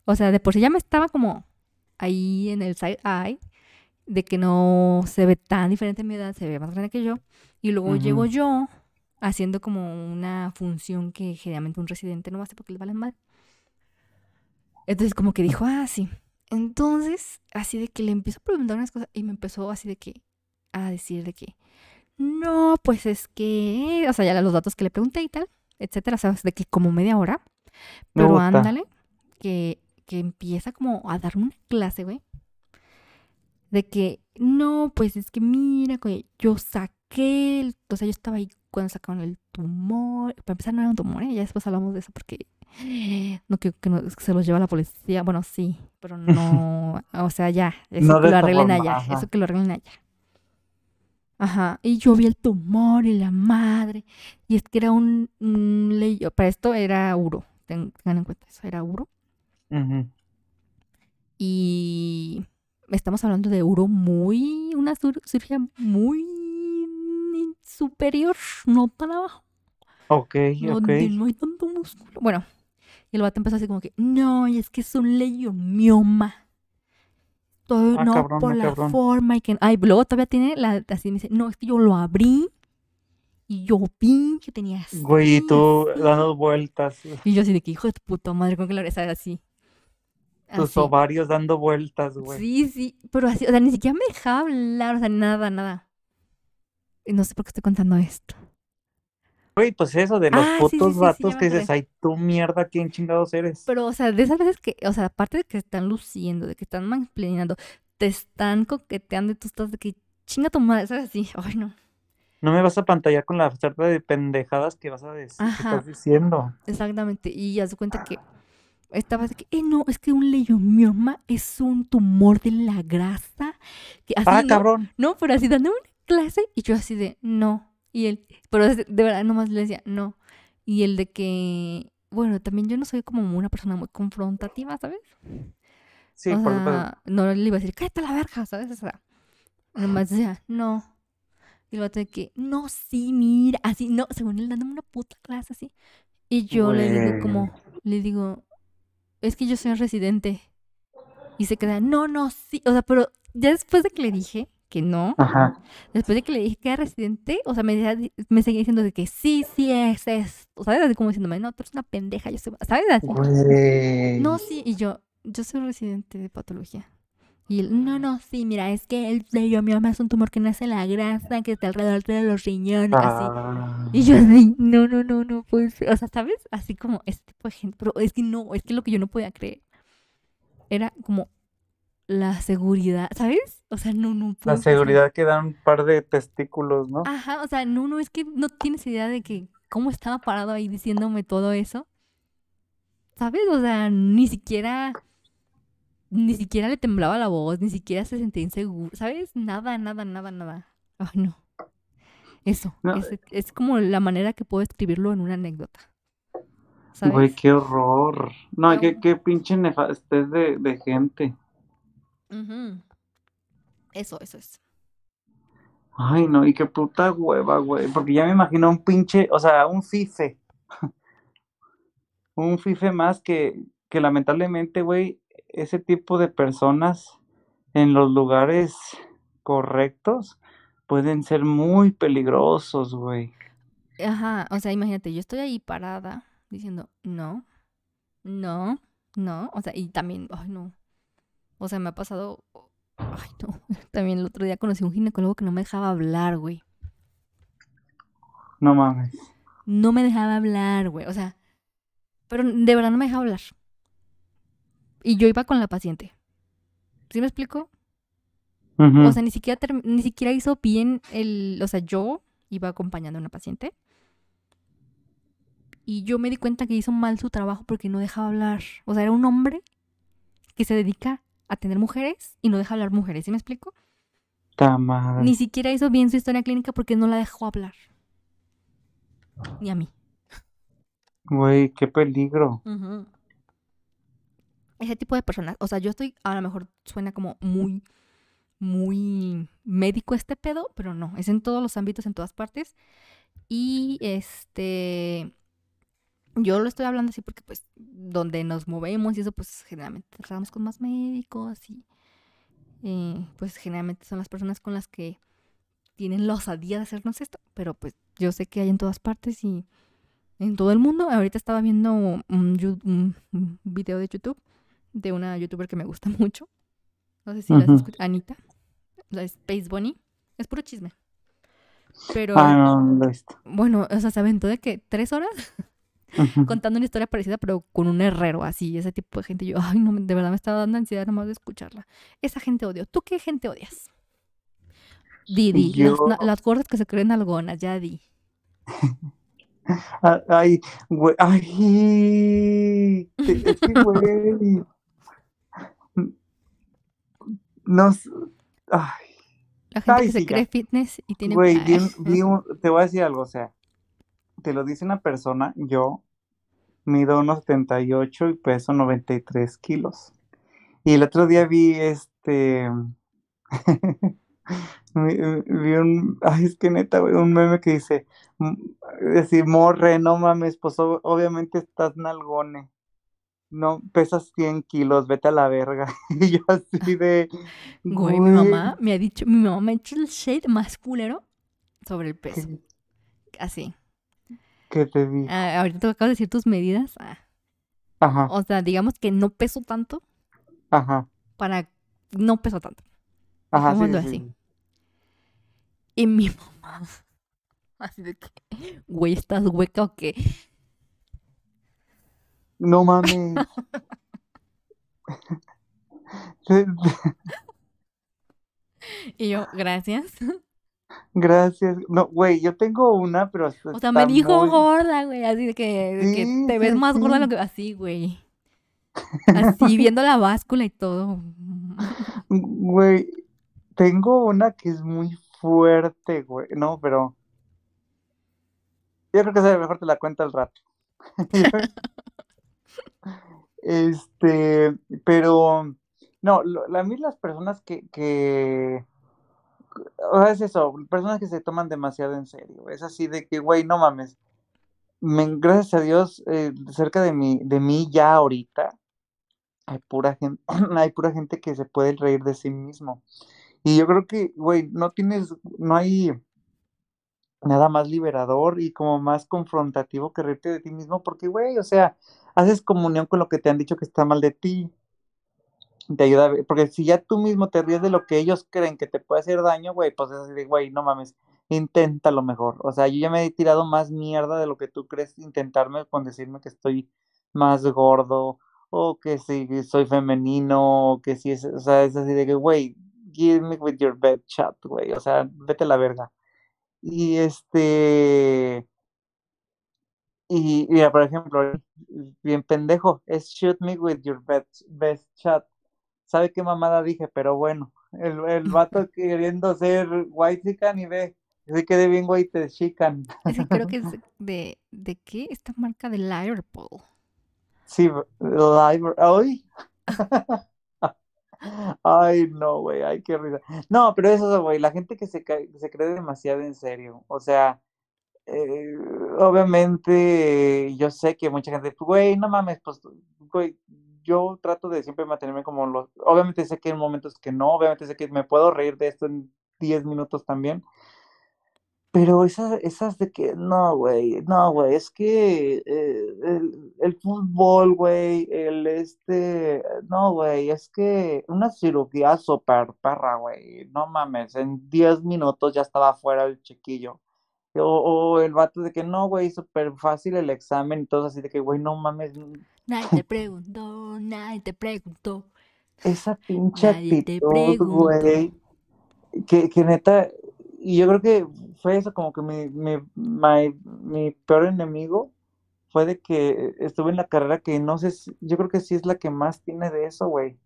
O sea, de por sí ya me estaba como ahí en el side eye, de que no se ve tan diferente en mi edad, se ve más grande que yo. Y luego llego yo haciendo como una función que generalmente un residente no hace porque les valen mal. Entonces como que dijo, ah, sí. Entonces, así de que le empiezo a preguntar unas cosas y me empezó así de que a decir de que, no, pues es que, o sea, ya los datos que le pregunté y tal, etcétera, sabes, de que como media hora, pero ándale, que, que empieza como a darme una clase, güey, de que, no, pues es que mira, güey, yo saqué, el- o sea, yo estaba ahí cuando sacaron el tumor, para empezar no era un tumor, ¿eh? ya después hablamos de eso porque no quiero que, no- que se los lleva la policía, bueno, sí, pero no, o sea, ya, eso No que lo arreglen forma, allá, ajá. eso que lo arreglen allá. Ajá, y yo vi el tumor y la madre, y es que era un, un para esto era uro, ten- tengan en cuenta eso, era uro, y estamos hablando de uro muy, una cir- cirugía muy superior, no tan abajo, Ok, donde ok. no hay tanto músculo. Bueno, y el vato empezó así como que, no, y es que es un leiomioma. Todo, Ah, no, cabrón, por ah, la cabrón. forma y que... Ay, luego todavía tiene la... Así me dice, no, es que yo lo abrí y yo vi que tenía así, Güey, y tú así". dando vueltas, Y yo así de que, hijo de tu puta madre, con que la abrazara así. tus Así. ovarios dando vueltas, güey. Sí, sí, pero así, o sea, ni siquiera me dejaba hablar, o sea, nada, nada. No sé por qué estoy contando esto. Güey, pues eso de los Ah, putos sí, sí, vatos ya que dices, ay, tú mierda, ¿quién chingados eres? Pero, o sea, de esas veces que, o sea, aparte de que están luciendo, de que están mansplaineando, te están coqueteando y tú estás de que chinga tu madre, ¿sabes? Así, ay, no. No me vas a pantallar con la sarta de pendejadas que vas a decir, que estás diciendo. Exactamente. Y haz de cuenta que estaba de que, eh, no, es que un leiomioma es un tumor de la grasa. Que así, Ah, ¿no? cabrón. No, pero así dando una clase y yo así de, no. Y él, pero de verdad nomás le decía, no. Y el de que, bueno, también yo no soy como una persona muy confrontativa, ¿sabes? Sí, o por sea, no le iba a decir, cállate a la verga, ¿sabes? O sea, nomás decía, no. Y luego de que, no, sí, mira, así, no, según él dándome una puta clase así. Y yo le digo como, le digo, es que yo soy residente. Y se queda, no, no, sí. O sea, pero ya después de que le dije que no, Ajá. después de que le dije que era residente, o sea, me, decía- me seguía diciendo de que sí, sí es esto. ¿Sabes? Así como diciéndome, no, tú eres una pendeja, yo soy, ¿sabes? Así. No, sí, y yo, yo soy residente de patología. Y él, no, no, sí, mira, es que el leiomioma es un tumor que nace en la grasa, que está alrededor de los riñones, así. Ah. Y yo así, no, no, no, no, pues, o sea, ¿sabes? Así como este tipo de gente, pero es que no, es que lo que yo no podía creer era como la seguridad, ¿sabes? O sea, no, no La puedo. seguridad que dan un par de testículos, ¿no? Ajá, o sea, no, no, es que no tienes idea de que cómo estaba parado ahí diciéndome todo eso. ¿Sabes? O sea, ni siquiera, ni siquiera le temblaba la voz, ni siquiera se sentía inseguro, ¿sabes? Nada, nada, nada, nada. Ay, no. Eso, No, es, es como la manera que puedo escribirlo en una anécdota. Güey, ¿Sabes? qué horror. No, No. qué, qué pinche nefastez de, de gente. Ujú. Eso, eso es. Ay, no, y qué puta hueva, güey. Porque ya me imagino un pinche, o sea, un fife. Un fife más que, que lamentablemente, güey, ese tipo de personas en los lugares correctos pueden ser muy peligrosos, güey. Ajá, o sea, imagínate, yo estoy ahí parada diciendo, no, no, no, o sea, y también, ay, no, o sea, me ha pasado, ay, no, también el otro día conocí a un ginecólogo que no me dejaba hablar, güey, No mames. no me dejaba hablar, güey, o sea, pero de verdad no me dejaba hablar. Y yo iba con la paciente. ¿Sí me explico? O sea, ni siquiera, ni siquiera hizo bien el, o sea, yo iba acompañando a una paciente. Y yo me di cuenta que hizo mal su trabajo porque no dejaba hablar. O sea, era un hombre que se dedica a tener mujeres y no deja hablar mujeres. ¿Sí me explico? Ta madre. Ni siquiera hizo bien su historia clínica porque no la dejó hablar. Ni a mí. Güey, qué peligro. Ese tipo de personas, o sea, yo estoy, a lo mejor suena como muy, muy médico este pedo, pero no, es en todos los ámbitos, en todas partes. Y este, yo lo estoy hablando así porque pues donde nos movemos y eso pues generalmente tratamos con más médicos y eh, pues generalmente son las personas con las que tienen la osadía de hacernos esto, pero pues yo sé que hay en todas partes y en todo el mundo. Ahorita estaba viendo un, yu- un- un video de YouTube de una youtuber que me gusta mucho. No sé si la has Ujú. escuchado. Anita, la Space Bunny. Es puro chisme. Pero Ah, no, no visto. bueno, o sea, se aventó de que tres horas Contando una historia parecida, pero con un herrero así, ese tipo de gente. Yo, ay, no, de verdad me estaba dando ansiedad nomás de escucharla. Esa gente odio. ¿Tú qué gente odias? Didi, las, Yo- las gordas que se creen algonas, ya di. Ah, Ay, güey, ay, es que, güey, no, ay, La gente Ay, que se ya. cree fitness y tiene... güey, un- te voy a decir algo, o sea, te lo dice una persona, yo mido unos 78 y peso 93 kilos, y el otro día vi este, vi, un, ay, es que neta, güey, un meme que dice, mm, decir, morre, no mames, pues obviamente estás nalgone. No, pesas 100 kilos, vete a la verga. Y yo así de, Güey, mi mamá me ha dicho, mi mamá me ha hecho el shade más culero sobre el peso. ¿qué, Así. Qué te digo? Ah, ahorita tú acabas de decir tus medidas. ah, Ajá, O sea, digamos que no peso tanto ajá, para... No peso tanto. ajá, sí, así. sí. Y mi mamá... Así de que... Güey, ¿estás hueca o qué? No mames. Y yo, gracias. Gracias. No, güey, yo tengo una, pero O sea, me dijo muy- gorda, güey. Así de que, de que Sí, te ves sí, más gorda lo que... Así, güey. Así, viendo la báscula y todo. Güey, tengo una que es muy fuerte, güey. No, pero yo creo que mejor te la cuento al rato. Este, pero no, lo- a mí las personas que, que, o sea, es eso, personas que se toman demasiado en serio. Es así de que, güey, no mames. Me, gracias a Dios, eh, cerca de mí, de mí ya ahorita hay pura gente, hay pura gente que se puede reír de sí mismo. Y yo creo que, güey, no tienes, no hay nada más liberador y como más confrontativo que reírte de ti mismo, porque, güey, o sea, haces comunión con lo que te han dicho que está mal de ti. Te ayuda, porque si ya tú mismo te ríes de lo que ellos creen que te puede hacer daño, güey, pues es así de, güey, no mames, inténtalo mejor. O sea, yo ya me he tirado más mierda de lo que tú crees intentarme con decirme que estoy más gordo o que si soy femenino, o que si es, o sea, es así de que, güey, give me with your bed chat, güey, o sea, vete a la verga. Y este, y mira, por ejemplo, bien pendejo, es shoot me with your best, best chat. ¿Sabe qué mamada dije? Pero bueno, el, el vato queriendo ser white chican y ve, se quede bien white chican. Ese creo que es de, de qué? Esta marca de Liverpool. Sí, Liverpool. Ay. Ay, no, güey, ay, qué risa. No, pero eso, güey, la gente que se, se cree demasiado en serio. O sea, eh, obviamente yo sé que mucha gente, güey, no mames, pues, güey, yo trato de siempre mantenerme como los, obviamente sé que hay momentos que no, obviamente sé que me puedo reír de esto en 10 minutos también, pero esas, esas de que, no, güey, no, güey, es que eh, el, el, fútbol, güey, el este, no, güey, es que una cirugía súper perra, güey, no mames, en 10 minutos ya estaba fuera el chiquillo. O, o, el vato de que no, güey, súper fácil el examen y todo así de que, güey, no mames. Nadie te preguntó, nadie te preguntó. Esa pinche actitud, güey. Que, que neta, y yo creo que fue eso como que mi, mi, my, mi peor enemigo fue de que estuve en la carrera que no sé, si, yo creo que sí es la que más tiene de eso, güey.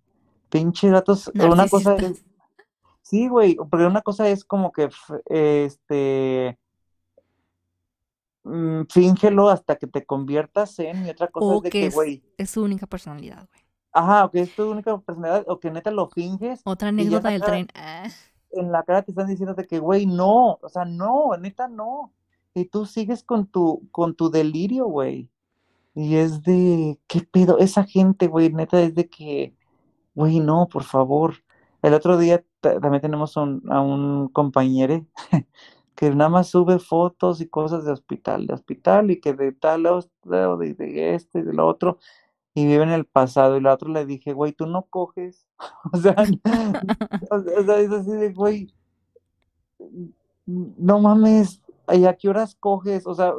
Pinche datos, una cosa es, sí, güey, pero una cosa es como que, este, mmm, fíngelo hasta que te conviertas en, y otra cosa o es de que es, güey, es su única personalidad, güey. ajá, o que es tu única personalidad, o que neta lo finges, Otra anécdota del cara, tren. Ah, en la cara te están diciendo de que, güey, no, o sea, no, neta no. Y tú sigues con tu, con tu delirio, güey. Y es de, ¿qué pedo? Esa gente, güey, neta, es de que, güey, no, por favor. El otro día ta- también tenemos un- a un compañero que nada más sube fotos y cosas de hospital, de hospital, y que de tal, hos- de, de este y de lo otro, y vive en el pasado. Y la otra le dije, güey, tú no coges. O sea, o o es así de, güey, no mames, ¿y a qué horas coges? O sea,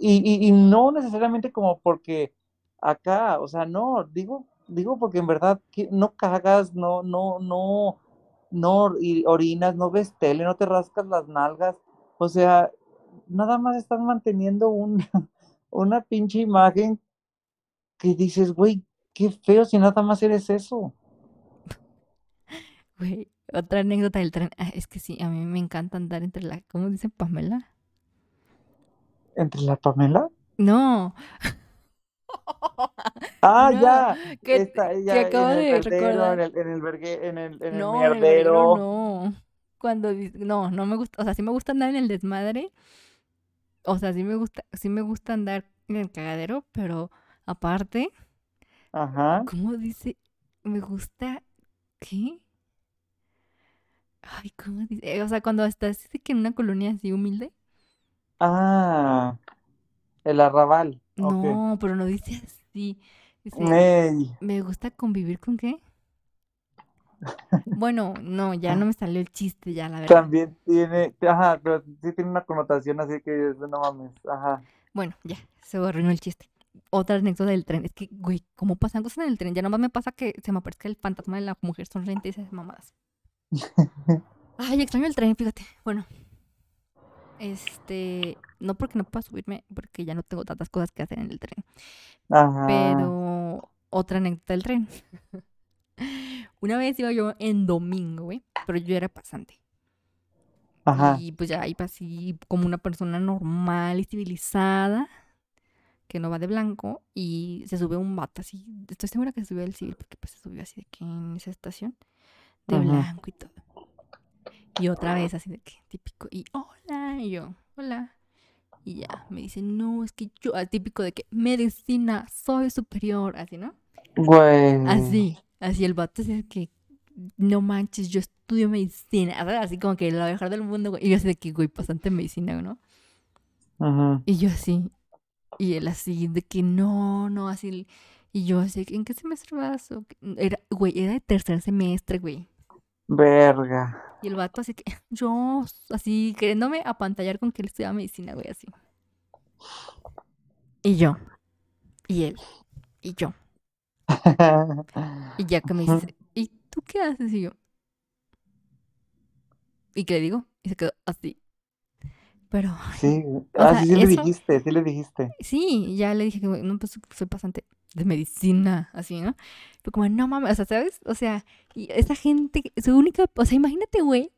y, y, y no necesariamente como porque acá, o sea, no, digo, digo porque en verdad no cagas, no, no, no, no y orinas, no ves tele, no te rascas las nalgas, o sea, nada más estás manteniendo un, una pinche imagen que dices, güey, qué feo si nada más eres eso. güey, otra anécdota del tren. Ah, es que sí, a mí me encanta andar entre la. ¿Cómo dice Pamela? ¿Entre la Pamela? No. Ah, No, ya, que, está que ella acabo en el de en recordar. el, en el en el, en No, el mierdero. no. Cuando no, no me gusta, o sea, sí me gusta andar en el desmadre. O sea, sí me gusta, sí me gusta andar en el cagadero, pero aparte, Ajá. ¿cómo dice? Me gusta, ¿qué? Ay, ¿cómo dice? Eh, O sea, cuando estás que en una colonia así humilde. Ah, el arrabal. No, pero no dice así. Dice, Ey, ¿me gusta convivir con qué? Bueno, no, ya no me salió el chiste, ya, la verdad. también tiene, ajá, pero sí tiene una connotación así que no mames, ajá. Bueno, ya, se arruinó el chiste. Otra anécdota del tren. Es que, güey, ¿cómo pasan cosas en el tren? Ya nomás me pasa que se me aparezca el fantasma de la mujer sonriente y esas mamadas. Ay, extraño el tren, fíjate. Bueno, este, no porque no pueda subirme, porque ya no tengo tantas cosas que hacer en el tren. Ajá. Pero otra anécdota del tren. Una vez iba yo en domingo, güey, pero yo era pasante. Ajá. Y pues ya iba así como una persona normal y civilizada, que no va de blanco, y se sube un vato así. Estoy segura que se subió el civil, porque pues se subió así de que en esa estación, de Ajá. blanco y todo. Y otra vez así de que típico, y hola, y yo, hola. Y ya, me dice, no, es que yo, típico de que medicina, soy superior, así, ¿no? Güey. Así, así el vato así de que no manches, yo estudio medicina, así como que lo mejor del mundo, güey. Y yo así de que, güey, pasante medicina, ¿no? Ajá. Y yo así, y él así de que no, no, así. Y yo así, ¿en qué semestre vas? Era, güey, era de tercer semestre, güey. Verga. Y el vato así que, yo, así, queriéndome apantallar con que él estudiaba medicina, güey, así. Y yo, y él, y yo. Y ya que me dice, ¿y tú qué haces? Y yo, ¿y qué le digo? Y se quedó así. Pero, Sí, ah, sea, sí, sí le dijiste, sí le dijiste. sí, ya le dije que, no, pues soy pasante de medicina, así, ¿no? Fue como, no mames, o sea, ¿sabes? O sea, y esa gente, su única, o sea, imagínate, güey,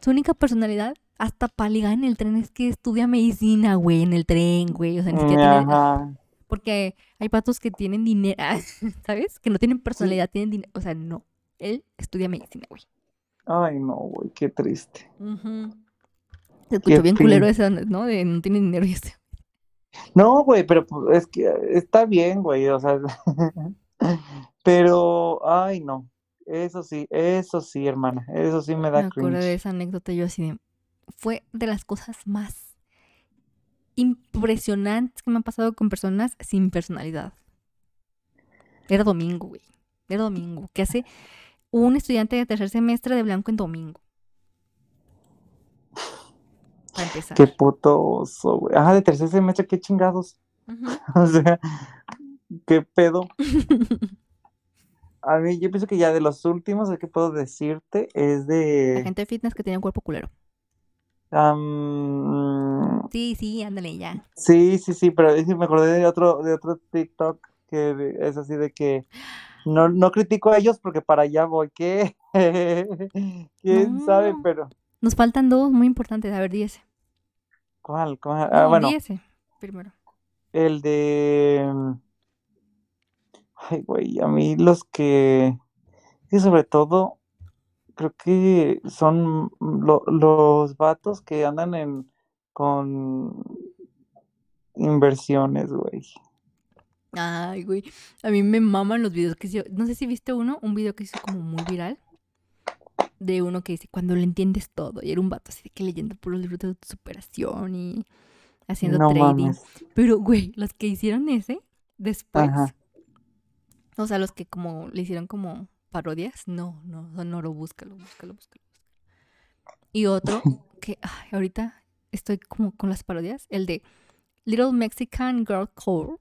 su única personalidad, hasta para ligar en el tren, es que estudia medicina, güey, en el tren, güey, o sea, ni siquiera tiene, porque hay patos que tienen dinero, ¿sabes? Que no tienen personalidad, tienen dinero, o sea, no, él estudia medicina, güey. Ay, no, güey, qué triste. Se escuchó bien culero pin- eso, ¿no? De no tiene dinero y eso. No, güey, pero pues, es que está bien, güey, o sea, pero, ay, no, eso sí, eso sí, hermana, eso sí me Me da de cringe. esa anécdota yo así de... Fue de las cosas más impresionantes que me han pasado con personas sin personalidad. Era domingo, güey. Era domingo. ¿Qué hace un estudiante de tercer semestre de blanco en domingo? Para empezar. Qué puto oso, güey. Ajá, de tercer semestre, qué chingados. O sea, qué pedo. A mí, yo pienso que ya de los últimos, el que puedo decirte es La de. gente de fitness que tiene un cuerpo culero. Sí, sí, ándale ya. sí, sí, sí, pero es que me acordé de otro, de otro TikTok que es así de que no, no critico a ellos porque para allá voy. ¿Qué? ¿Quién sabe? Pero, Nos faltan dos muy importantes. A ver, di ese. ¿cuál? cuál? Ah, No, bueno, di ese primero. el de. Ay, güey, a mí los que. Y sobre todo, creo que son lo- los vatos que andan en con inversiones, güey. Ay, güey. A mí me maman los videos que hizo. No sé si viste uno, un video que hizo como muy viral. De uno que dice, cuando lo entiendes todo. Y era un vato así de que leyendo por los libros de superación y haciendo No trading. mames. Pero, güey, los que hicieron ese después. Ajá. O sea, los que como le hicieron como parodias. No, no, Sonoro, búscalo, búscalo, búscalo. búscalo. Y otro que ay, ahorita estoy como con las parodias. El de Little Mexican Girl Core.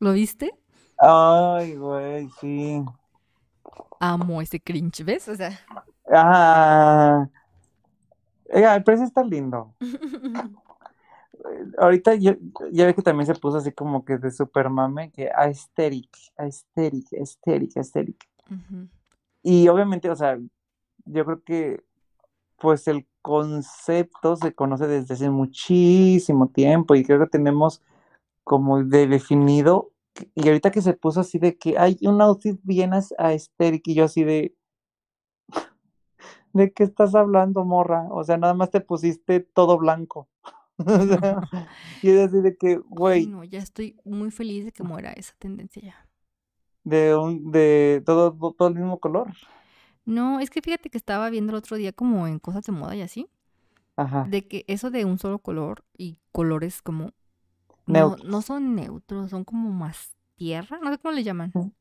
¿Lo viste? Ay, güey, sí. Amo ese cringe, ¿ves? O sea. Ah. El precio está lindo. Ahorita yo, ya ve que también se puso así como que de super mame, que aesthetic, aesthetic, aesthetic, aesthetic. Ujú. Y obviamente, o sea, yo creo que pues el concepto se conoce desde hace muchísimo tiempo y creo que tenemos como de definido y ahorita que se puso así de que hay un outfit bien aesthetic y yo así de ¿de qué estás hablando, morra? O sea, nada más te pusiste todo blanco. O sea, y es así de que, güey, no, ya estoy muy feliz de que muera esa tendencia ya. de un de todo todo el mismo color. No, es que fíjate que estaba viendo el otro día como en cosas de moda y así, Ajá. de que eso de un solo color y colores como no, Neutros. no son neutros, son como más tierra, no sé cómo le llaman.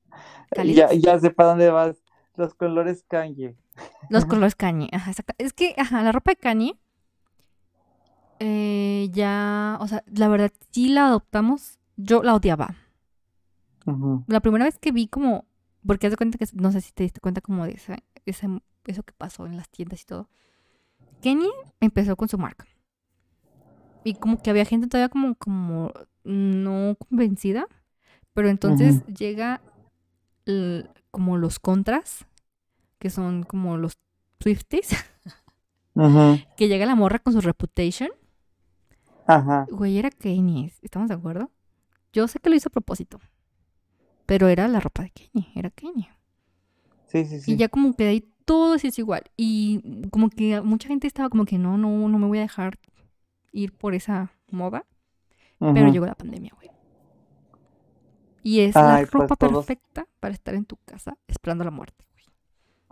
Ya, ¿Cálidos? ya sé para dónde vas. Los colores Kanye. Los colores Kanye, ajá, Es que, ajá, la ropa de Kanye eh, ya, o sea, la verdad sí la adoptamos, yo la odiaba. La primera vez que vi como, porque haz de cuenta que, no sé si te diste cuenta como de esa, esa- eso que pasó en las tiendas y todo. Kenny empezó con su marca. Y como que había gente todavía como, como no convencida. Pero entonces llega el- como los contras, que son como los Swifties, Ujú. que llega la morra con su reputation. Ajá. Güey, era Kanye, ¿estamos de acuerdo? Yo sé que lo hizo a propósito. Pero era la ropa de Kanye, era Kanye. Sí, sí, Y sí. ya como que de ahí todo es igual. Y como que mucha gente estaba como que no, no, no me voy a dejar ir por esa moda. Pero llegó la pandemia, güey. Y es Ay, la pues ropa perfecta para estar en tu casa esperando la muerte,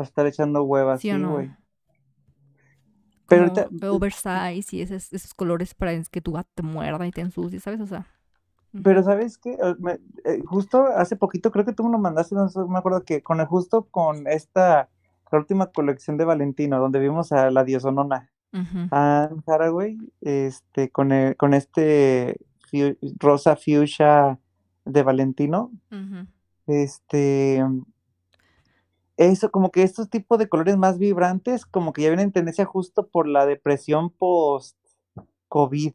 güey. Va a estar echando huevas, ¿Sí o no? Pero ahorita- oversize y esos, esos colores para que tu gato te muerda y te ensucie, ¿sabes? O sea. Pero ¿sabes qué? Eh, me- eh, justo hace poquito, creo que tú me lo mandaste, no me acuerdo que con el, justo con esta, la última colección de Valentino, donde vimos a la diosonona, Ujú. Anne Hathaway, este, con, el- con este rosa fuchsia de Valentino, Ujú. Este, eso, como que estos tipos de colores más vibrantes, como que ya vienen en tendencia justo por la depresión post-COVID.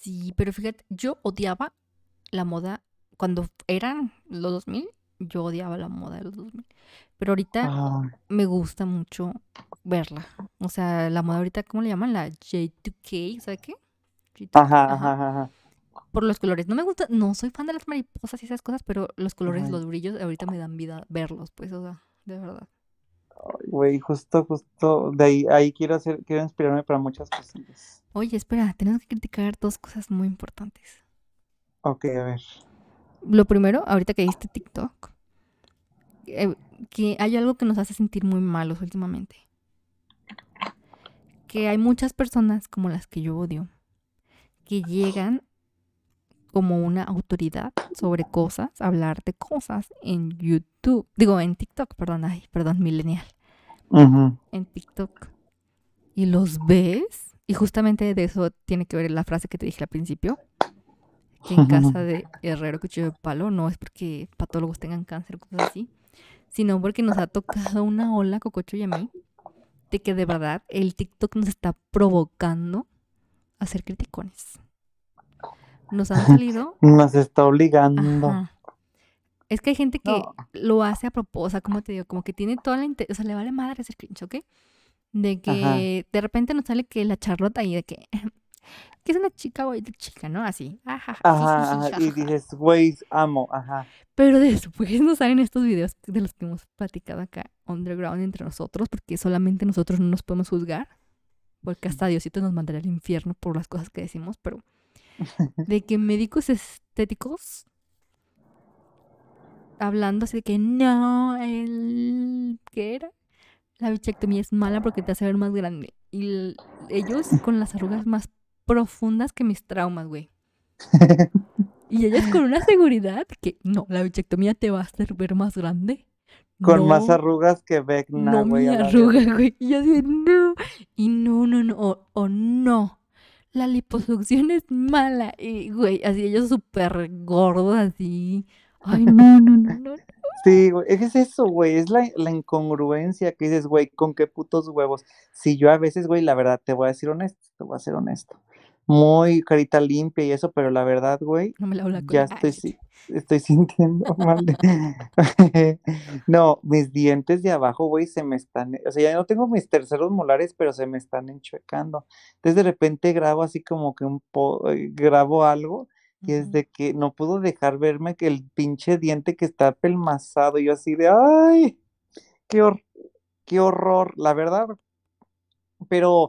Sí, pero fíjate, yo odiaba la moda cuando eran los 2000, yo odiaba la moda de los 2000. Pero ahorita Ah, me gusta mucho verla. O sea, la moda ahorita, ¿cómo le llaman? La J2K, ¿sabe qué? J2K, ajá, ajá. ajá, ajá, ajá. Por los colores. No me gusta, no soy fan de las mariposas y esas cosas, pero los colores, Ajá. los brillos, ahorita me dan vida verlos, pues, o sea, de verdad. Ay, Güey, justo, justo, de ahí, ahí quiero hacer, quiero inspirarme para muchas cosillas. Oye, espera, tenemos que criticar dos cosas muy importantes. Ok, a ver. Lo primero, ahorita que diste TikTok, eh, que hay algo que nos hace sentir muy malos últimamente. Que hay muchas personas como las que yo odio, que llegan como una autoridad sobre cosas, hablar de cosas en YouTube, digo en TikTok, perdón, ay, perdón, millennial, en TikTok. Y los ves, y justamente de eso tiene que ver la frase que te dije al principio, que en casa de herrero cuchillo de palo no es porque patólogos tengan cáncer o cosas así, sino porque nos ha tocado una ola, Cococho y a mí, de que de verdad el TikTok nos está provocando a ser criticones. Nos han salido Nos está obligando. Ajá. Es que hay gente que No. lo hace a propósito, o sea, como te digo, como que tiene toda la o sea, le vale madre hacer cringe, ¿ok? De que de repente nos sale que la charlota ahí de que, que es una chica o chica, ¿no? Así, ajá, Ajá, ajá, y dices, güey, amo, ajá. Pero después nos salen estos videos de los que hemos platicado acá, underground entre nosotros, porque solamente nosotros no nos podemos juzgar, porque hasta Diosito nos mandaría al infierno por las cosas que decimos, pero de que médicos estéticos hablando así de que no, el ¿qué era? La bichectomía es mala porque te hace ver más grande. Y ellos con las arrugas más profundas que mis traumas, güey. Y ellos con una seguridad que no, la bichectomía te va a hacer ver más grande. Con más arrugas que Vecna, no güey, mi arruga, güey. Y yo así, no. Y no, no, no. O, o no. La liposucción es mala. Y, güey, así ellos súper gordos, así. Ay, no, no, no, no. Sí, güey, es eso, güey, es la, la incongruencia que dices, güey, con qué putos huevos. Si yo a veces, güey, la verdad, te voy a decir honesto, te voy a ser honesto. Muy carita limpia y eso, pero la verdad, güey, No me la habla ya estoy, si- estoy sintiendo mal. de- No, mis dientes de abajo, güey, se me están, o sea, ya no tengo mis terceros molares, pero se me están enchuecando. Entonces de repente grabo así como que un po, eh, grabo algo y es de que no puedo dejar verme que el pinche diente que está pelmazado, y yo así de, ay, qué, hor- qué horror, la verdad. Pero,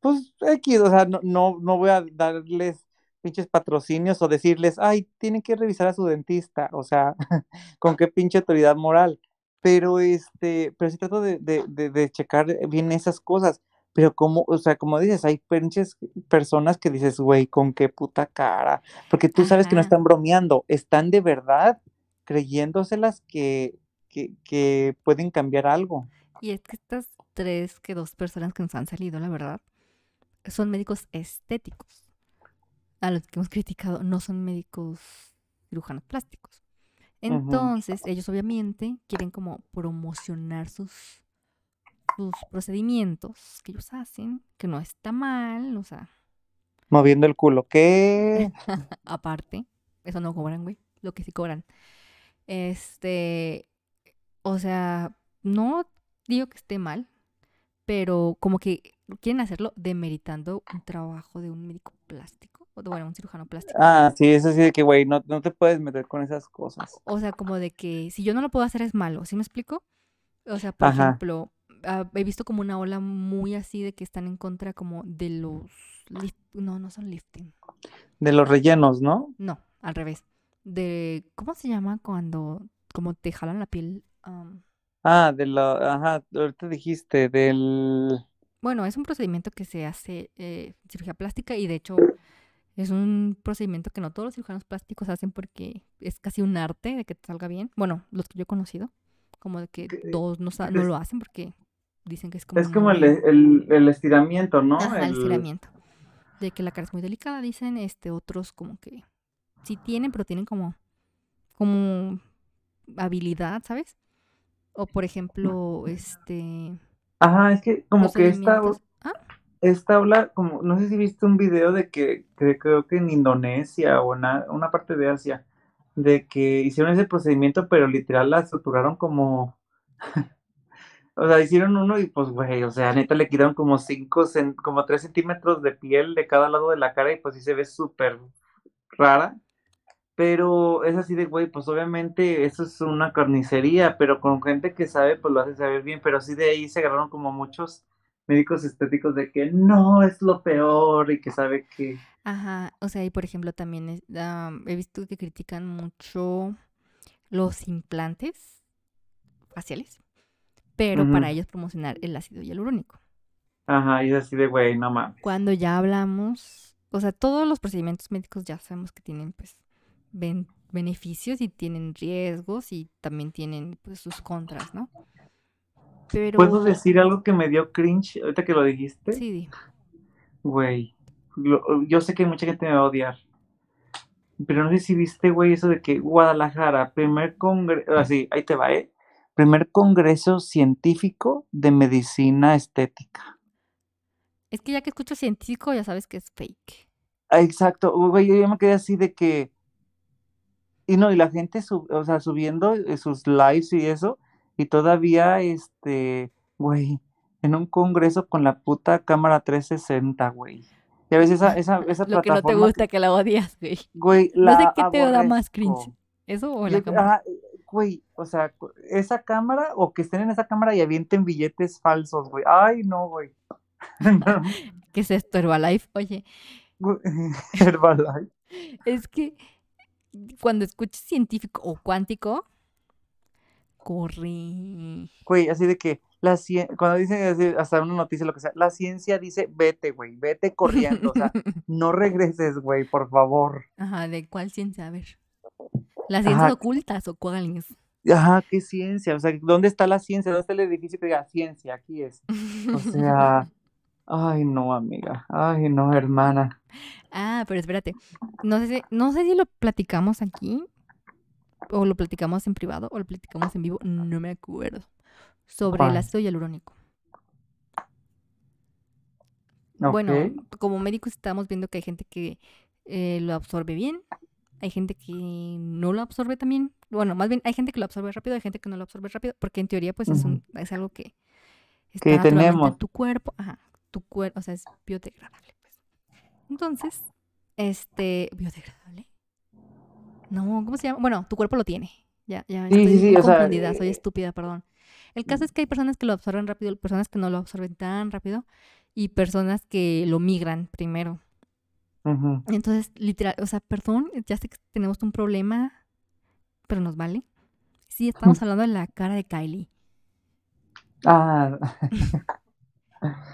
pues, X, o sea, no, no, no voy a darles pinches patrocinios o decirles, ay, tienen que revisar a su dentista, o sea, con qué pinche autoridad moral. Pero, este, pero sí trato de, de, de, de checar bien esas cosas. Pero como, o sea, como dices, hay pinches personas que dices, güey, con qué puta cara. Porque tú sabes que no están bromeando, están de verdad creyéndoselas que, que, que pueden cambiar algo. Y es que estas tres, que dos personas que nos han salido, la verdad, son médicos estéticos. A los que hemos criticado no son médicos cirujanos plásticos. Entonces, ellos obviamente quieren como promocionar sus, sus procedimientos que ellos hacen, que no está mal, o sea, Moviendo el culo. ¿Qué? aparte, eso no cobran, güey, lo que sí cobran. Este, o sea, no digo que esté mal, pero como que quieren hacerlo demeritando un trabajo de un médico plástico, o bueno, un cirujano plástico. Ah, sí, eso sí de que, güey, no, no te puedes meter con esas cosas. O sea, como de que si yo no lo puedo hacer es malo, ¿sí me explico? O sea, por Ajá. ejemplo, ah, he visto como una ola muy así de que están en contra como de los... No, no son lifting. De los rellenos, ¿no? No, al revés. De... ¿Cómo se llama cuando como te jalan la piel? Ah, de la, ajá, ahorita dijiste, del, bueno, es un procedimiento que se hace eh, cirugía plástica y de hecho es un procedimiento que no todos los cirujanos plásticos hacen porque es casi un arte de que te salga bien. Bueno, los que yo he conocido, como de que todos no, no lo hacen porque dicen que es como es como el, el, el estiramiento, ¿no? Ajá, el El- estiramiento. De que la cara es muy delicada, dicen, este, otros como que sí tienen, pero tienen como, como habilidad, ¿sabes? O por ejemplo, este... Ajá, es que como que esta, Ah, esta habla, como, no sé si viste un video de que, que creo que en Indonesia o en una parte de Asia, de que hicieron ese procedimiento, pero literal la estructuraron como, o sea, hicieron uno y pues, güey, o sea, neta le quitaron como cinco, cen- como tres centímetros de piel de cada lado de la cara y pues sí se ve súper rara. Pero es así de, güey, pues obviamente eso es una carnicería, pero con gente que sabe, pues lo hace saber bien, pero sí de ahí se agarraron como muchos médicos estéticos de que no es lo peor y que sabe que... Ajá, o sea, y por ejemplo también es- am, he visto que critican mucho los implantes faciales, pero para ellos promocionar el ácido hialurónico. Ajá, y es así de, güey, no mames. Cuando ya hablamos, o sea, todos los procedimientos médicos ya sabemos que tienen pues ben- beneficios y tienen riesgos y también tienen pues sus contras, ¿no? Pero ¿Puedo decir algo que me dio cringe ahorita que lo dijiste? sí. Güey, yo sé que mucha gente me va a odiar, pero no sé si viste, güey, eso de que Guadalajara, primer congreso, así, ahí te va, ¿eh? Primer congreso científico de medicina estética. Es que ya que escucho científico ya sabes que es fake. Exacto, güey, yo me quedé así de que, y no, y la gente, sub- o sea, subiendo eh, sus lives y eso, y todavía, este, güey, en un congreso con la puta cámara 360, güey. Ya ves esa, esa, esa Lo que no te gusta, que la odias, güey. güey, No sé la qué te da más cringe. ¿Eso o la Yo- cámara? ajá, güey, o sea, esa cámara, o que estén en esa cámara y avienten billetes falsos, güey. Ay, no, güey. No, ¿Qué es esto, Herbalife? Oye, Herbalife. es que cuando escuches científico o cuántico, corre. Güey, así de que la ciencia, cuando dicen hasta una noticia, lo que sea, la ciencia dice, vete, güey, vete corriendo, o sea, no regreses, güey, por favor. Ajá, ¿de cuál ciencia? A ver. ¿Las ciencias Ajá, ocultas o cuáles? ajá, ¿qué ciencia? O sea, ¿dónde está la ciencia? ¿Dónde está el edificio que diga ciencia? Aquí es. O sea, ay, no, amiga, ay, no, hermana. Ah, pero espérate. No sé si, no sé si lo platicamos aquí o lo platicamos en privado o lo platicamos en vivo, no me acuerdo. Sobre el ácido hialurónico. Bueno, Ok. como médicos estamos viendo que hay gente que eh, lo absorbe bien, hay gente que no lo absorbe también. Bueno, más bien hay gente que lo absorbe rápido, hay gente que no lo absorbe rápido, porque en teoría pues es, un, es algo que está Que en tenemos. tu cuerpo, ajá, tu cuerpo, o sea, es biodegradable. Pues. Entonces, este, biodegradable. No, ¿cómo se llama? Bueno, tu cuerpo lo tiene. Ya, ya Sí, estoy sí, sí, muy o sea, confundida, soy eh, estúpida, perdón. El caso es que hay personas que lo absorben rápido, personas que no lo absorben tan rápido y personas que lo migran primero. Entonces, literal, o sea, perdón, ya sé que tenemos un problema, pero nos vale. Sí, estamos hablando de la cara de Kylie. Ah,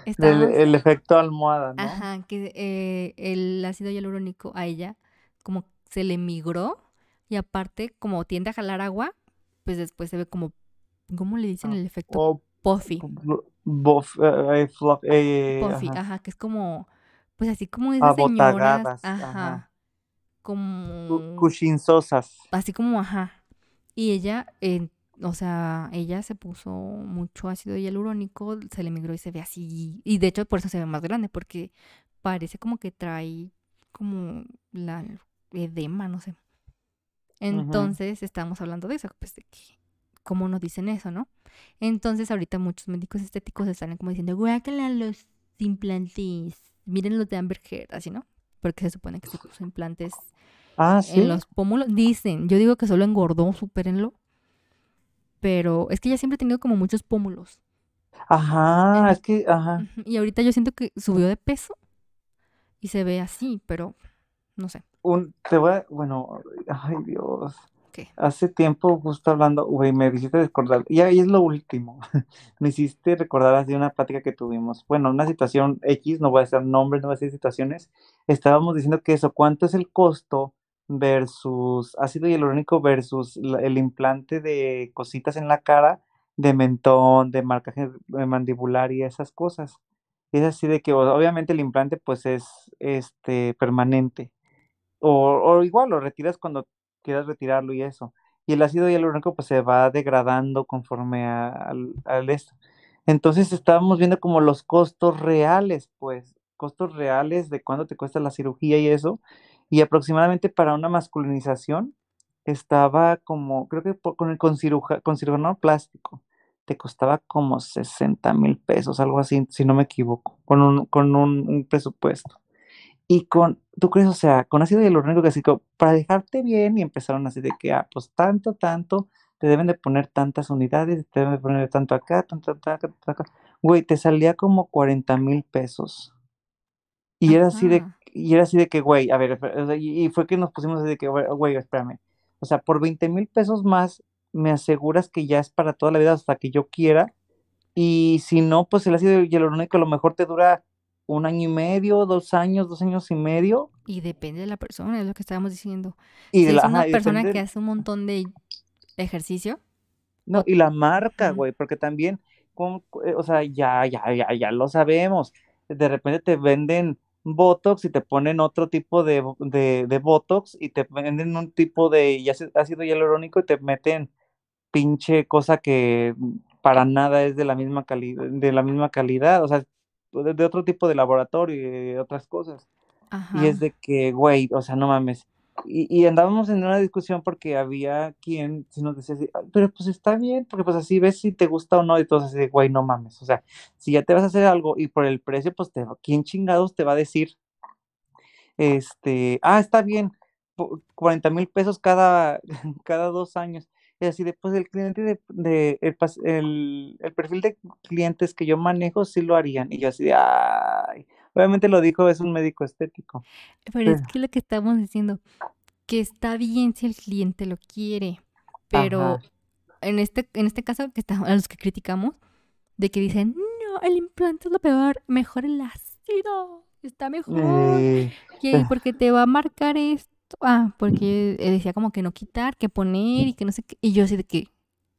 el efecto almohada, ¿no? ajá, que eh, el ácido hialurónico a ella como se le migró y aparte como tiende a jalar agua, pues después se ve como, ¿cómo le dicen el efecto? O Puffy. eh, eh, fluff, eh, Puffy, ajá, ajá, que es como, pues así como esas señoras, ajá, como cuchinzosas. así como, ajá. Y ella, eh, o sea, ella se puso mucho ácido hialurónico, se le migró y se ve así. Y de hecho, por eso se ve más grande, porque parece como que trae como la edema, no sé. Entonces, estábamos hablando de eso, pues de que, ¿cómo nos dicen eso, no? Entonces, ahorita muchos médicos estéticos están como diciendo, guácala los implantes, miren los de Amber Heard, así, ¿no? Porque se supone que se puso implantes Ah, en sí. los pómulos. Dicen, yo digo que solo engordó, supérenlo. Pero es que ella siempre ha tenido como muchos pómulos. Ajá, es que, ajá. Y ahorita yo siento que subió de peso y se ve así, pero no sé. Un, te voy a, bueno, ay Dios. ¿Qué? Hace tiempo, justo hablando, güey, me hiciste recordar, y ahí es lo último. Me hiciste recordar así una plática que tuvimos. Bueno, una situación X, no voy a decir nombres, no voy a decir situaciones. Estábamos diciendo que eso, ¿cuánto es el costo versus ácido hialurónico versus el implante de cositas en la cara, de mentón, de marcaje mandibular y esas cosas? Es así de que obviamente el implante pues es este permanente. O, o igual lo retiras cuando quieras retirarlo y eso. y el ácido hialurónico pues se va degradando conforme a- al, al esto. Entonces estábamos viendo como los costos reales, pues, costos reales de cuánto te cuesta la cirugía y eso, y aproximadamente para una masculinización estaba como, creo que por- con el con, ciruja- con cirujano plástico, te costaba como 60 mil pesos, algo así, si no me equivoco, con un, con un, un presupuesto. Y con, ¿tú crees? O sea, con ácido hialurónico que así como, para dejarte bien y empezaron así de que, ah, pues tanto, tanto, te deben de poner tantas unidades, te deben de poner tanto acá, tanto acá, tanto acá. Güey, te salía como 40 mil pesos. Y era así de. Y era así de que, güey, a ver, o sea, y, fue que nos pusimos así de que, güey, espérame. O sea, por 20 mil pesos más, me aseguras que ya es para toda la vida hasta que yo quiera. Y si no, pues el ácido hialurónico a lo mejor te dura un año y medio, dos años, dos años y medio. Y depende de la persona, es lo que estábamos diciendo. Y Si de es una ajá, persona depende que hace un montón de ejercicio, No, y la marca, güey, porque también, con- eh, o sea, ya, ya, ya, ya lo sabemos. De repente te venden Botox y te ponen otro tipo de, de, de Botox y te venden un tipo de ya ácido hialurónico y te meten pinche cosa que para nada es de la misma calidad, de la misma calidad, o sea, de, de otro tipo de laboratorio y de otras cosas. Y es de que, güey, o sea, no mames. Y, y andábamos en una discusión porque había quien sí nos decía así, "Ay, pero pues está bien, porque pues así ves si te gusta o no, y todos así de, güey, no mames. O sea, si ya te vas a hacer algo y por el precio, pues te, ¿quién chingados te va a decir, este, ah, está bien, po- 40 mil pesos cada, cada dos años? Y así de, pues el cliente de, de- el, el, el perfil de clientes que yo manejo sí lo harían. Y yo así de, ay, obviamente lo dijo, es un médico estético. Pero es que lo que estamos diciendo, que está bien si el cliente lo quiere, pero ajá. en este, en este caso que está, a los que criticamos, de que dicen, no, el implante es lo peor, mejor el ácido, está mejor, Eh, que porque te va a marcar esto, ah, porque decía como que no quitar, que poner y que no sé qué, y yo así de que,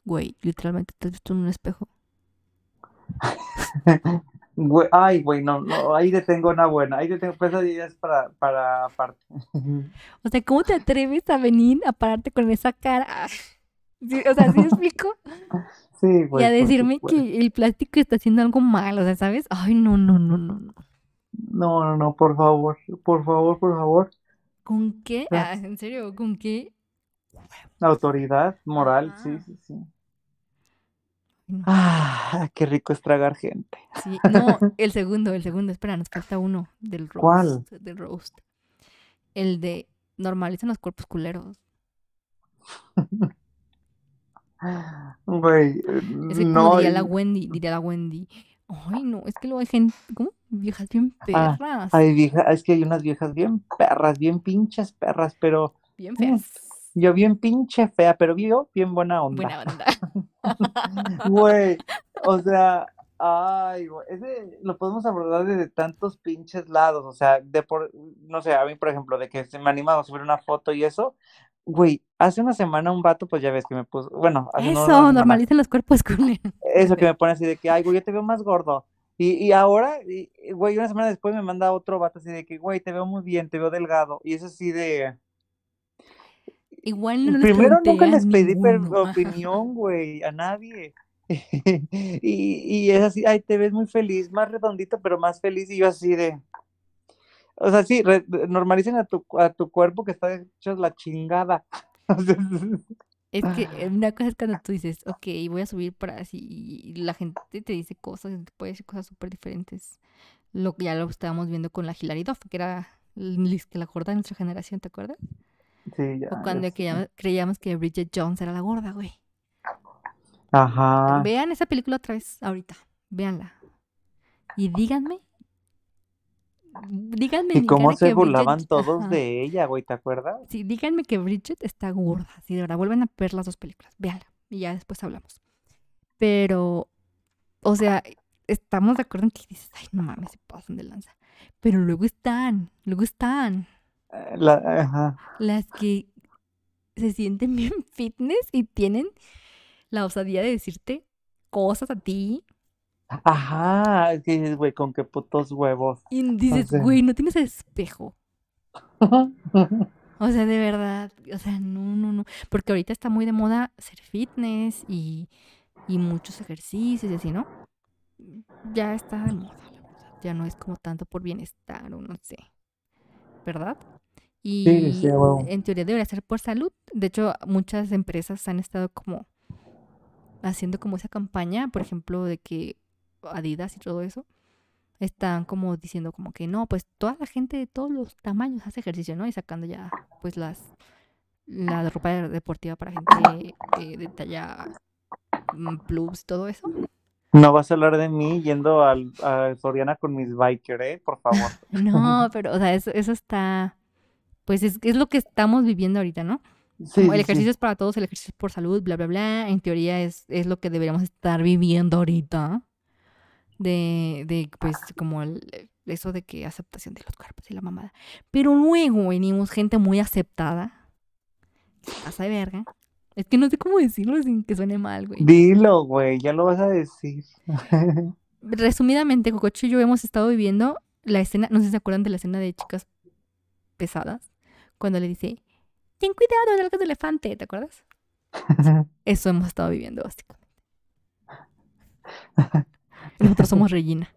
güey, literalmente te has visto en un espejo. güey, ay, güey, no, no, ahí te tengo una buena, ahí te tengo, pues es para, para aparte. O sea, ¿cómo te atreves a venir a pararte con esa cara? Sí, o sea, ¿sí explico? Sí, Y a güey, decirme que el plástico está haciendo algo mal, o sea, ¿sabes? Ay, no, no, no, no, no. No, no, no, por favor, por favor, por favor. ¿Con qué? Ya, Ah, ¿en serio? ¿Con qué? Autoridad moral, sí, Ajá. sí, sí. No. Ah, qué rico es tragar gente. Sí, no, el segundo, el segundo, espera, nos falta uno del ¿Cuál? roast, del roast. El de normalicen los cuerpos culeros. Güey, Es que como no, diría la Wendy, diría la Wendy. Ay, no, es que luego hay gente, ¿cómo? Viejas bien ah, perras, hay vieja, es que hay unas viejas bien perras, bien pinches perras, pero bien feas. yo bien pinche fea, pero yo bien buena onda. Buena onda. Güey, o sea, ay, güey, ese lo podemos abordar desde tantos pinches lados, o sea, de por, no sé, a mí, por ejemplo, de que se me anima a subir una foto y eso, güey, hace una semana un vato, pues ya ves que me puso, bueno, hace Eso, normalicen los cuerpos culeros. eso que me pone así de que, ay, güey, yo te veo más gordo, y, y ahora, y- güey, una semana después me manda otro vato así de que, güey, te veo muy bien, te veo delgado, y es así de, Igual no Primero nunca les pedí opinión, güey, a nadie. Y, y es así, ay, te ves muy feliz, más redondito, pero más feliz. Y yo así de, o sea, sí, re- normalicen a tu, a tu cuerpo que está hecho la chingada. Es que eh, una cosa es cuando tú dices, ok, voy a subir para así, y la gente te dice cosas, te puede decir cosas súper diferentes. Lo que ya lo estábamos viendo con la Hilary Duff, que era Liz, que la gorda de nuestra generación, ¿te acuerdas? Sí, ya, O cuando creíamos, creíamos que Bridget Jones era la gorda, güey. Ajá. Vean esa película otra vez, ahorita. Véanla. Y díganme. Díganme Y cómo se que burlaban Bridget. todos Ajá. de ella, güey, ¿te acuerdas? Sí, díganme que Bridget está gorda. Sí, de verdad, vuelven a ver las dos películas. Véanla. Y ya después hablamos. Pero, o sea, estamos de acuerdo en que dices, ay, no mames, se pasan de lanza. Pero luego están, luego están La, ajá. las que se sienten bien fitness y tienen la osadía de decirte cosas a ti. Ajá, es que dices, güey, con qué putos huevos. Y O dices, sea. güey, no tienes espejo. O sea, de verdad, o sea, no, no, no. Porque ahorita está muy de moda hacer fitness y, y muchos ejercicios y así, ¿no? Ya está de moda, la verdad. Ya no es como tanto por bienestar o no sé. ¿Verdad? Y Sí, sí, en teoría debería ser por salud. De hecho, muchas empresas han estado como haciendo como esa campaña, por ejemplo, de que Adidas y todo eso están como diciendo como que no, pues toda la gente de todos los tamaños hace ejercicio, ¿no? Y sacando ya pues las la ropa de- deportiva para gente eh, de talla mm, plus y todo eso. No vas a hablar de mí yendo al, a Soriana con mis biker, ¿eh? Por favor. No, pero o sea, eso, eso está pues es, es lo que estamos viviendo ahorita, ¿no? Sí, Como el sí. ejercicio es para todos, el ejercicio es por salud, bla, bla, bla. En teoría es, es lo que deberíamos estar viviendo ahorita. De, de pues, como el- eso de que aceptación de los cuerpos y la mamada. Pero luego venimos gente muy aceptada. que pasa de verga. Es que no sé cómo decirlo sin que suene mal, güey. Dilo, güey, ya lo vas a decir. Resumidamente, Cococho y yo hemos estado viviendo la escena, no sé si se acuerdan de la escena de chicas pesadas, cuando le dice, ten cuidado, nalgas de elefante, ¿te acuerdas? Eso hemos estado viviendo, básicamente. Nosotros somos Regina.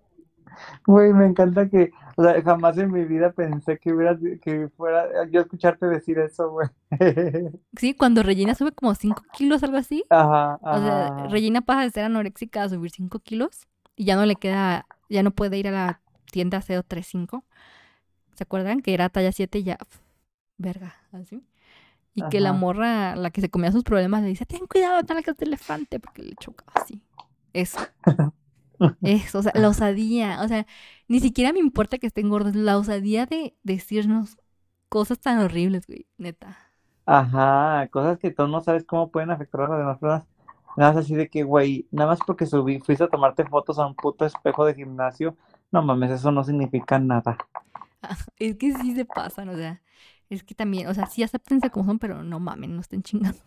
Güey, me encanta que, o sea, jamás en mi vida pensé que hubiera, que fuera yo escucharte decir eso, güey. Sí, cuando Regina sube como 5 kilos, algo así. Ajá, O sea, ajá. Regina pasa de ser anoréxica a subir 5 kilos y ya no le queda, ya no puede ir a la tienda CO35. ¿Se acuerdan? Que era talla 7 y ya, verga, así. Y que la Ajá. morra, la que se comía sus problemas, le dice, ten cuidado, nalgas de elefante, porque le chocaba así. Eso. Eso, o sea, la osadía. O sea, ni siquiera me importa que estén gordos. La osadía de decirnos cosas tan horribles, güey, neta. Ajá, cosas que tú no sabes cómo pueden afectar a las demás personas. Nada más así de que, güey, nada más porque subí, fuiste a tomarte fotos a un puto espejo de gimnasio. No mames, eso no significa nada. Es que sí se pasan, o sea, es que también, o sea, sí acéptense como son, pero no mamen, no estén chingando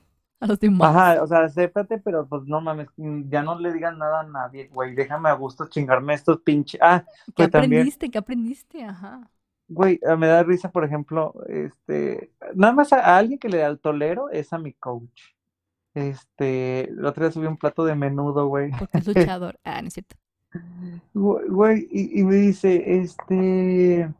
a los demás. Ajá, o sea, acéptate, pero pues no mames, mm, ya no le digan nada a nadie, güey. Déjame a gusto chingarme estos pinches. Ah, ¿Qué pues también. aprendiste? ¿Qué aprendiste? Ajá. Güey, eh, me da risa, por ejemplo, este, nada más a, a alguien que le tolero es a mi coach. Este, el otro día subí un plato de menudo, güey. Porque es luchador. Ah, no es cierto. Güey, güey, y, y me dice, este,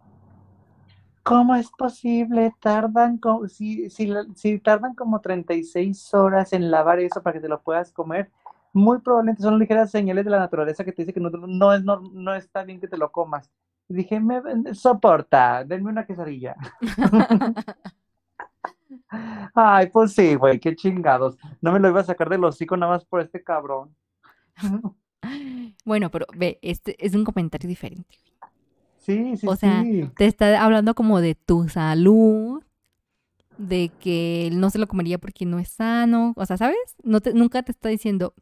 ¿cómo es posible? Tardan como, si, si, si tardan como 36 horas en lavar eso para que te lo puedas comer, muy probablemente son ligeras señales de la naturaleza que te dice que no, no es, no, no está bien que te lo comas. Y dije, me soporta, denme una quesadilla. Ay, pues sí, güey, qué chingados. No me lo iba a sacar del hocico nada más por este cabrón. Bueno, pero ve, este es un comentario diferente. Sí, sí, O sea, sí. Te está hablando como de tu salud, de que él no se lo comería porque no es sano. O sea, ¿sabes? No te, nunca te está diciendo,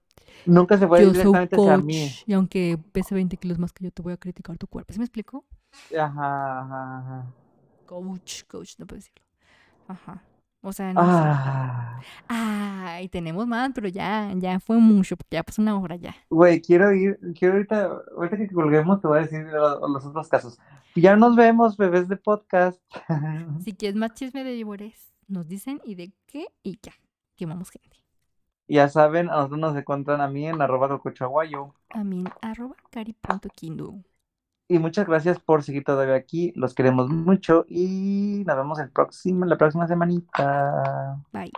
Nunca se fue yo soy directamente hacia coach mí. y aunque pese 20 kilos más que yo, te voy a criticar tu cuerpo. ¿Sí me explico? Ajá, ajá, ajá. Coach, coach, no puedo decirlo. Ajá. O sea, no sé. Ah, Ay, tenemos más, pero ya, ya fue mucho, porque ya pasó una hora ya. güey, quiero ir, quiero ahorita, ahorita que colguemos te voy a decir lo- los otros casos. Ya nos vemos, bebés de podcast. Si quieres más chisme de Llobores, nos dicen y de qué y ya. Quemamos gente. Ya saben, a nosotros nos encuentran a mí en arroba cocochaguayo. A mí, arroba cari.kindu. Y muchas gracias por seguir todavía aquí. Los queremos mucho y nos vemos el próximo, la próxima semanita. Bye.